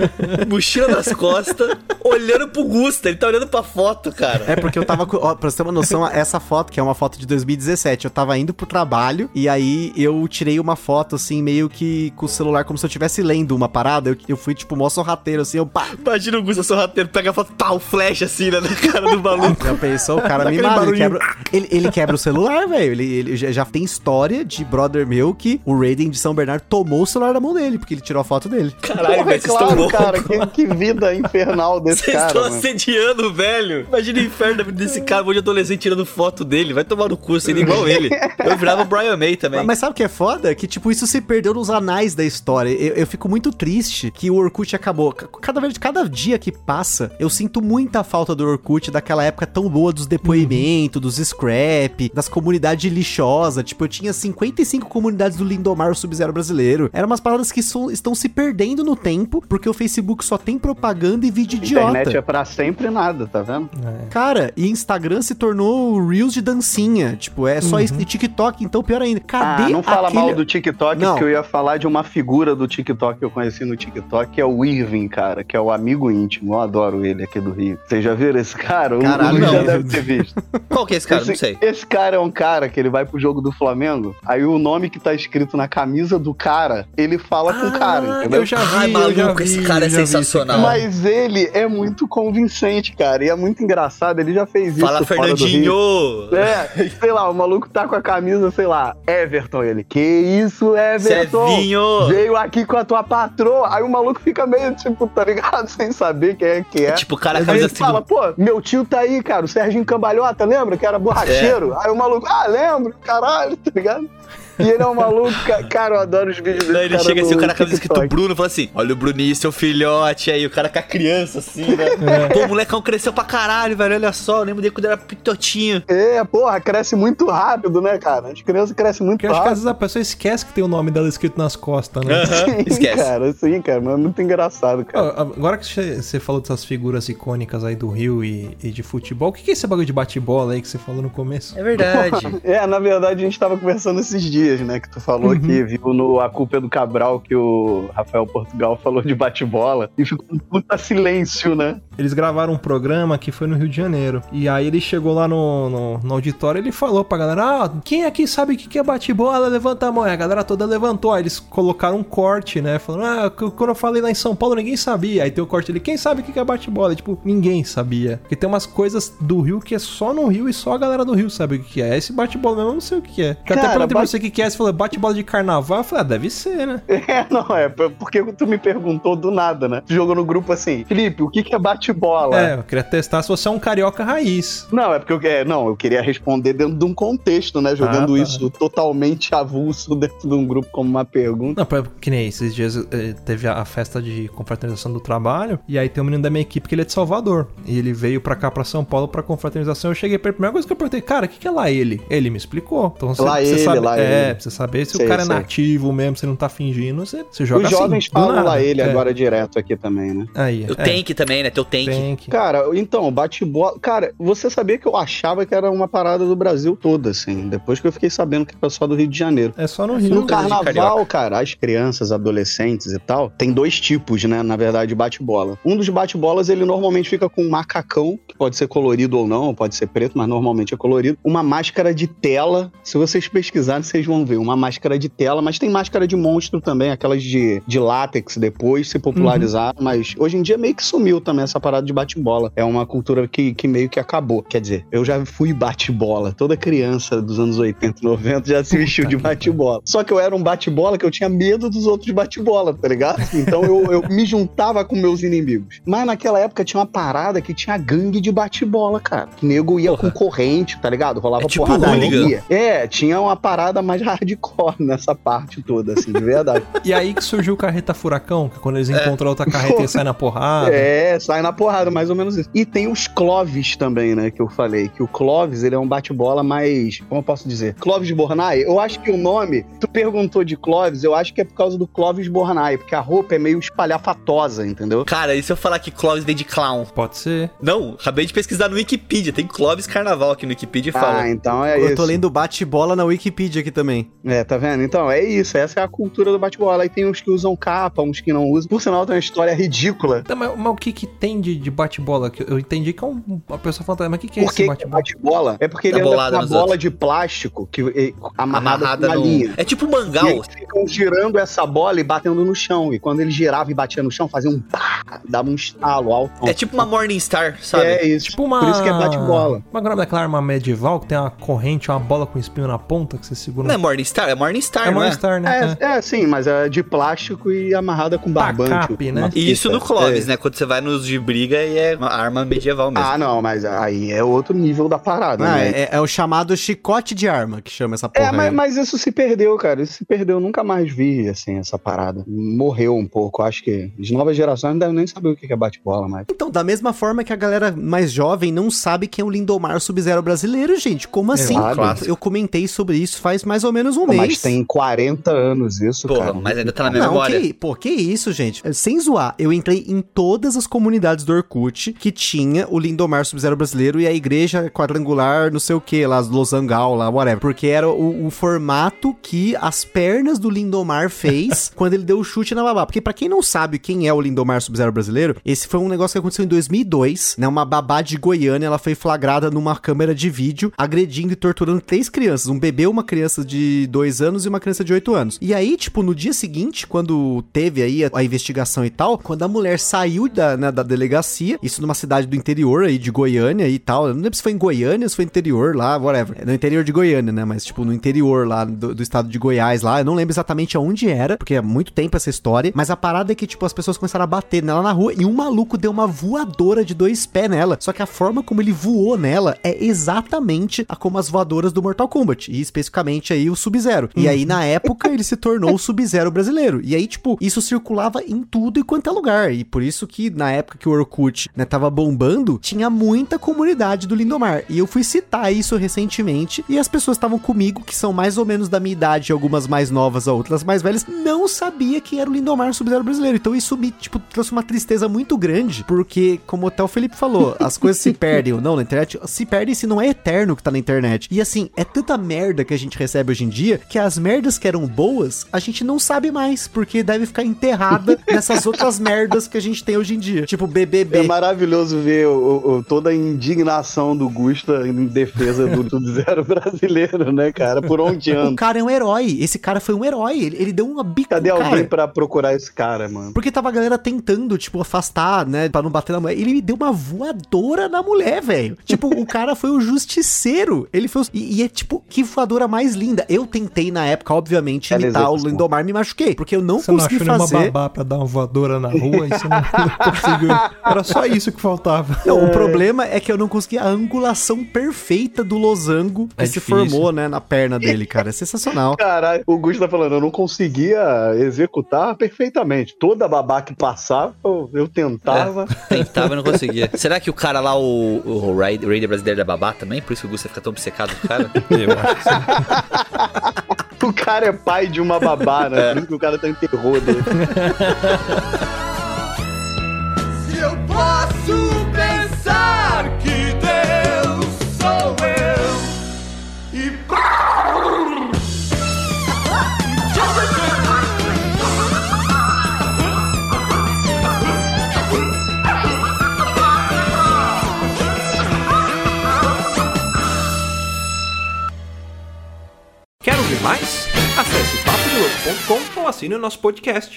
mochila nas costas, olhando pro Gusta. Ele tá olhando pra foto, cara. É porque eu tava com. Ó, pra você ter uma noção, essa foto, que é uma foto de 2017, eu tava indo pro trabalho e aí eu tirei uma foto, assim, meio que com o celular, como se eu estivesse lendo uma parada. Eu, eu fui, tipo, mó sorrateiro, assim, eu pá. Imagina o Gusta sorrateiro, pega a foto, pá, o flash assim, né, na cara do maluco. Já pensou? O cara me mata. Ele quebra, ele, ele quebra o celular, velho. Ele, ele já, já tem história de brother meu que o Raiden de São Bernardo tomou o celular da mão dele, porque ele tirou a foto dele. Caralho, é velho, vocês estão claro, cara. Que, que vida infernal desse Vocês cara, estão mano. assediando, velho. Imagina o inferno da vida desse cara, um de adolescente tirando foto dele. Vai tomar no cu, sendo igual ele. Eu virava o Brian May também. Mas, mas sabe o que é foda? Que, tipo, isso se perdeu nos anais da história. Eu, eu fico muito triste que o Orkut acabou. Cada vez, cada dia que passa, eu sinto muita falta do Orkut, daquela época tão boa dos depoimentos, dos scrap, das comunidades lixosas. Tipo, eu tinha 55 comunidades do Lindomar, o Sub-Zero brasileiro. Eram umas paradas que são- estão se perdendo no tempo, porque o Facebook só tem propaganda e vídeo idiota. Internet é pra sempre nada, tá vendo? Cara, e Instagram se tornou o Reels de dancinha. Tipo, é só isso. E TikTok, então pior ainda. Cadê ah, não fala aquele... mal do TikTok, Não. porque eu ia falar de uma figura do TikTok que eu conheci no TikTok, que é o Irving, cara, que é o amigo íntimo. Eu adoro ele aqui do Rio. Vocês já viram esse cara? O Caralho, Luiz já deve ter visto. Qual que é esse cara? esse, Não sei. esse cara é um cara que ele vai pro jogo do Flamengo, aí o nome que tá escrito na camisa do cara, ele fala com o cara, entendeu? Eu já vi, Ai, eu já maluco, vi, esse cara é já vi sensacional. Mas ele é muito convincente, cara, e é muito engraçado, ele já fez isso Fala, fora do Rio. Fernandinho! É, sei lá, o maluco tá com a camisa, sei lá, Everton, ele. Que isso, Everton? Cevinho! Veio aqui com a tua patroa. Aí o maluco fica meio, tipo, tá ligado? Sem saber quem é que é. Tipo, o cara Aí camisa ele fala, pô, meu tio tá aí, cara, o Serginho Cambalhota, lembra? Que era borracheiro. Aí o maluco, ah, lembro, caralho, tá ligado? E ele é um maluco, ca- cara, eu adoro os vídeos dele. Daí ele chega assim, o cara com a camisa escrito Bruno, fala assim: Olha o Bruninho, seu filhote aí, o cara com a criança assim, né? Pô, o molecão cresceu pra caralho, velho. Olha só, eu lembro dele quando era pitotinho. É, porra, cresce muito rápido, né, cara? As crianças crescem muito Porque eu acho que às rápido. vezes a pessoa esquece que tem o nome dela escrito nas costas, né? Sim, esquece. cara, sim, cara, mas é muito engraçado, cara. Agora que você você falou dessas figuras icônicas aí do Rio e, e de futebol, o que que é esse bagulho de bate-bola aí que você falou no começo? É verdade. É, na verdade a gente tava conversando esses dias, né? Que tu falou que viu no A Culpa é do Cabral que o Rafael Portugal falou de bate-bola e ficou um puta silêncio, né? Eles gravaram um programa que foi no Rio de Janeiro. E aí ele chegou lá no, no, no auditório e ele falou pra galera: Ah, quem aqui sabe o que é bate-bola? Levanta a mão. E a galera toda levantou. Aí eles colocaram um corte, né? Falando: Ah, quando eu falei lá em São Paulo, ninguém sabia. Aí tem o corte ali: Quem sabe o que é bate-bola? Tipo, ninguém sabia. Porque tem umas coisas do Rio que é só no Rio e só a galera do Rio sabe o que é. Esse bate-bola mesmo eu não sei o que é. Eu até Cara, perguntei pra bate- você o que é. Você falou: Bate-bola de carnaval. Eu falei: Ah, deve ser, né? É, não, é porque tu me perguntou do nada, né? Tu jogou no grupo assim, Felipe, o que é bate-bola? É, eu queria testar se você é um carioca raiz. Não, é porque eu, é, não, eu queria responder dentro de um contexto, né? Jogando Ah, tá. isso totalmente avulso dentro de um grupo como uma pergunta. Não, que nem esses dias eh, teve a festa de confraternização do trabalho, e aí tem um menino da minha equipe que ele é de Salvador. E ele veio pra cá, pra São Paulo, pra confraternização. Eu cheguei pra ele, a primeira coisa que eu perguntei, cara, o que, que é lá ele? Ele me explicou. Então você, Lá você ele, sabe, lá é, ele. pra você saber se Sei, o cara sei. é nativo mesmo, se ele não tá fingindo, você, você joga Os assim, jovens falam nada. lá ele É, agora direto aqui também, né? Aí, O é, tank também, né? Teu tank. Tank. Cara, então, bate-bola. Cara, você sabia que eu achava que era uma parada do Brasil todo, assim. Depois que eu fiquei sabendo que era só do Rio de Janeiro. É só no. Rio. No carnaval, cara, as crianças, adolescentes e tal, tem dois tipos, né, na verdade, de bate-bola. Um dos bate-bolas, ele normalmente fica com um macacão, que pode ser colorido ou não, pode ser preto, mas normalmente é colorido. Uma máscara de tela, se vocês pesquisarem, vocês vão ver, uma máscara de tela, mas tem máscara de monstro também, aquelas de, de látex depois se popularizaram, mas hoje em dia meio que sumiu também essa parada de bate-bola. É uma cultura que, que meio que acabou. Quer dizer, eu já fui bate-bola. Toda criança dos anos 80 e 90 já se vestiu de bate-bola. Só que eu era um bate-bola que eu tinha medo dos outros bate-bola, tá ligado? Então eu, eu me juntava com meus inimigos. Mas naquela época tinha uma parada que tinha gangue de bate-bola, cara. Que nego ia Porra. com corrente, tá ligado? Rolava É tipo porradaria. É, tinha uma parada mais hardcore nessa parte toda, assim, de verdade. E aí que surgiu o Carreta Furacão, que quando eles encontram outra carreta, eles saem na porrada. É, sai na porrada, mais ou menos isso. E tem os Clovis também, né, que eu falei. Que o Clovis, ele é um bate-bola mais... Como eu posso dizer? Clovis Bornai. Eu acho que o nome... Tu perguntou de Clovis, eu acho que é por causa do Clovis Bornai. Porque a roupa é meio espalhafatosa, entendeu? Cara, e se eu falar que Clóvis vem de clown? Pode ser. Não, acabei de pesquisar no Wikipedia. Tem Clóvis Carnaval aqui no Wikipedia e fala. Ah, então é Eu isso. tô lendo bate-bola na Wikipedia aqui também. É, tá vendo? Então, é isso. Essa é a cultura do bate-bola. Aí tem uns que usam capa, uns que não usam. Por sinal, tem uma história ridícula. Tá, mas, mas o que que tem de, de bate-bola? Que Eu entendi que é um- uma pessoa fantasma. Mas o que que é Por que esse que é bate-bola? bate-bola? É porque ele anda com bolada uma bola outros. de plástico que, eh, amarrada, Amarrada no. linha. É tipo E mangal. eles ficam girando essa bola e batendo no chão. E quando ele girava e batia no chão, fazia um pá, dava um estalo alto. É tipo uma Morningstar, sabe? É isso. Tipo uma... Por isso que é bate-bola. Uma grama daquela arma medieval que tem uma corrente, uma bola com espinho na ponta que você segura. Não é Morningstar? É Morningstar, é é? Morningstar, né? É, é, sim, mas é de plástico e amarrada com barbante. Tacape, né? E isso no Clóvis, É. né? Quando você vai nos de briga e é uma arma medieval mesmo. Ah, não, mas aí é outro nível da parada, Ah, né? é, é o chamado chicote de arma que chama essa porra. É, mas, aí. mas isso se perdeu, cara. Isso se perdeu. Eu nunca mais vi, assim, essa parada. Morreu um pouco. Acho que as novas gerações não devem nem saber o que é bate-bola mais. Então, da mesma forma que a galera mais jovem não sabe quem é o Lindomar Sub-Zero brasileiro, gente. Como assim? Claro. Eu comentei sobre isso faz mais ou menos um Pô, mês. mas tem 40 anos isso, Porra, cara. mas ainda tá na minha Não, memória. que, pô, que isso, gente. Sem zoar, eu entrei em todas as comunidades do Orkut que tinha o Lindomar Sub-Zero brasileiro e a igreja quadrangular, não sei o que, lá, Losangal, lá, whatever. Porque era o, o formato que as pernas do Lindomar fez quando ele deu o chute na babá. Porque pra quem não sabe quem é o Lindomar Sub-Zero brasileiro, esse foi um negócio que aconteceu em 2002, né? Uma babá de Goiânia, ela foi flagrada numa câmera de vídeo, agredindo e torturando três crianças, um bebê, uma criança de dois anos e uma criança de oito anos. E aí, tipo, no dia seguinte, quando teve aí a, a investigação e tal, quando a mulher saiu da, né, da delegacia, isso numa cidade do interior aí de Goiânia e tal, eu não lembro se foi em Goiânia, se foi interior lá, whatever. É no interior de Goiânia, né? Mas, tipo, no interior lá do, do estado de Goiás lá, eu não lembro exatamente aonde era, porque é muito tempo essa história, mas a parada é que, tipo, as pessoas começaram a bater nela na rua e um maluco deu uma voadora de dois pés nela. Só que a forma como ele voou nela é exatamente a como as voadoras do Mortal Kombat, e especificamente aí o Sub-Zero. E aí, na época, ele se tornou o Sub-Zero brasileiro. E aí, tipo, isso circulava em tudo e quanto é lugar. E por isso que, na época que o Orkut, né, tava bombando, tinha muita comunidade do Lindomar. E eu fui citar isso recentemente, e as pessoas estavam comigo, que são mais ou menos da minha idade, algumas mais novas, outras mais velhas, não sabia que era o Lindomar Sub-Zero brasileiro. Então isso me, tipo, trouxe uma tristeza muito grande, porque, como até o Felipe falou, as coisas se perdem ou não na internet, se perdem se não é eterno que tá na internet. E assim, é tanta merda que a gente recebe hoje em dia, que as merdas que eram boas, a gente não sabe mais, porque deve ficar enterrada nessas outras merdas que a gente tem hoje em dia. Tipo, BBB. É maravilhoso ver o- o- toda a indignação do Gusta em defesa do Sub-Zero brasileiro, né, cara? Por onde O anda? cara é um herói. Esse cara foi um herói. Ele, ele deu uma bica Cadê cara. alguém pra procurar esse cara, mano? Porque tava a galera tentando, tipo, afastar, né? Pra não bater na mulher. Ele deu uma voadora na mulher, velho. Tipo, o cara foi o justiceiro. Ele foi. o- E, e é tipo, que voadora mais linda. Eu tentei na época, obviamente, Ela imitar o. Lindomar me machuquei. Porque eu não Você não consegui nenhuma fazer. babá pra dar uma voadora na rua e você não, não conseguiu. Era só isso que faltava. Não, o problema é que eu não consegui a angulação perfeita do losango que É se difícil. formou, né, na perna dele, cara. É sensacional. Caralho, o Gusta tá falando, eu não conseguia executar perfeitamente. Toda babá que passava, eu, tentava. Tentava e não conseguia. Será que o cara lá, o, o Raid- Raider brasileiro é babá também? Por isso que o Gusta fica tão obcecado com o cara? Eu acho que sim. O cara é pai de uma babá, né? Por isso que o cara tá em terror dele. Eu posso pensar que Deus sou eu e Quer ouvir mais? Acesse papodelouco.com ou assine o nosso podcast.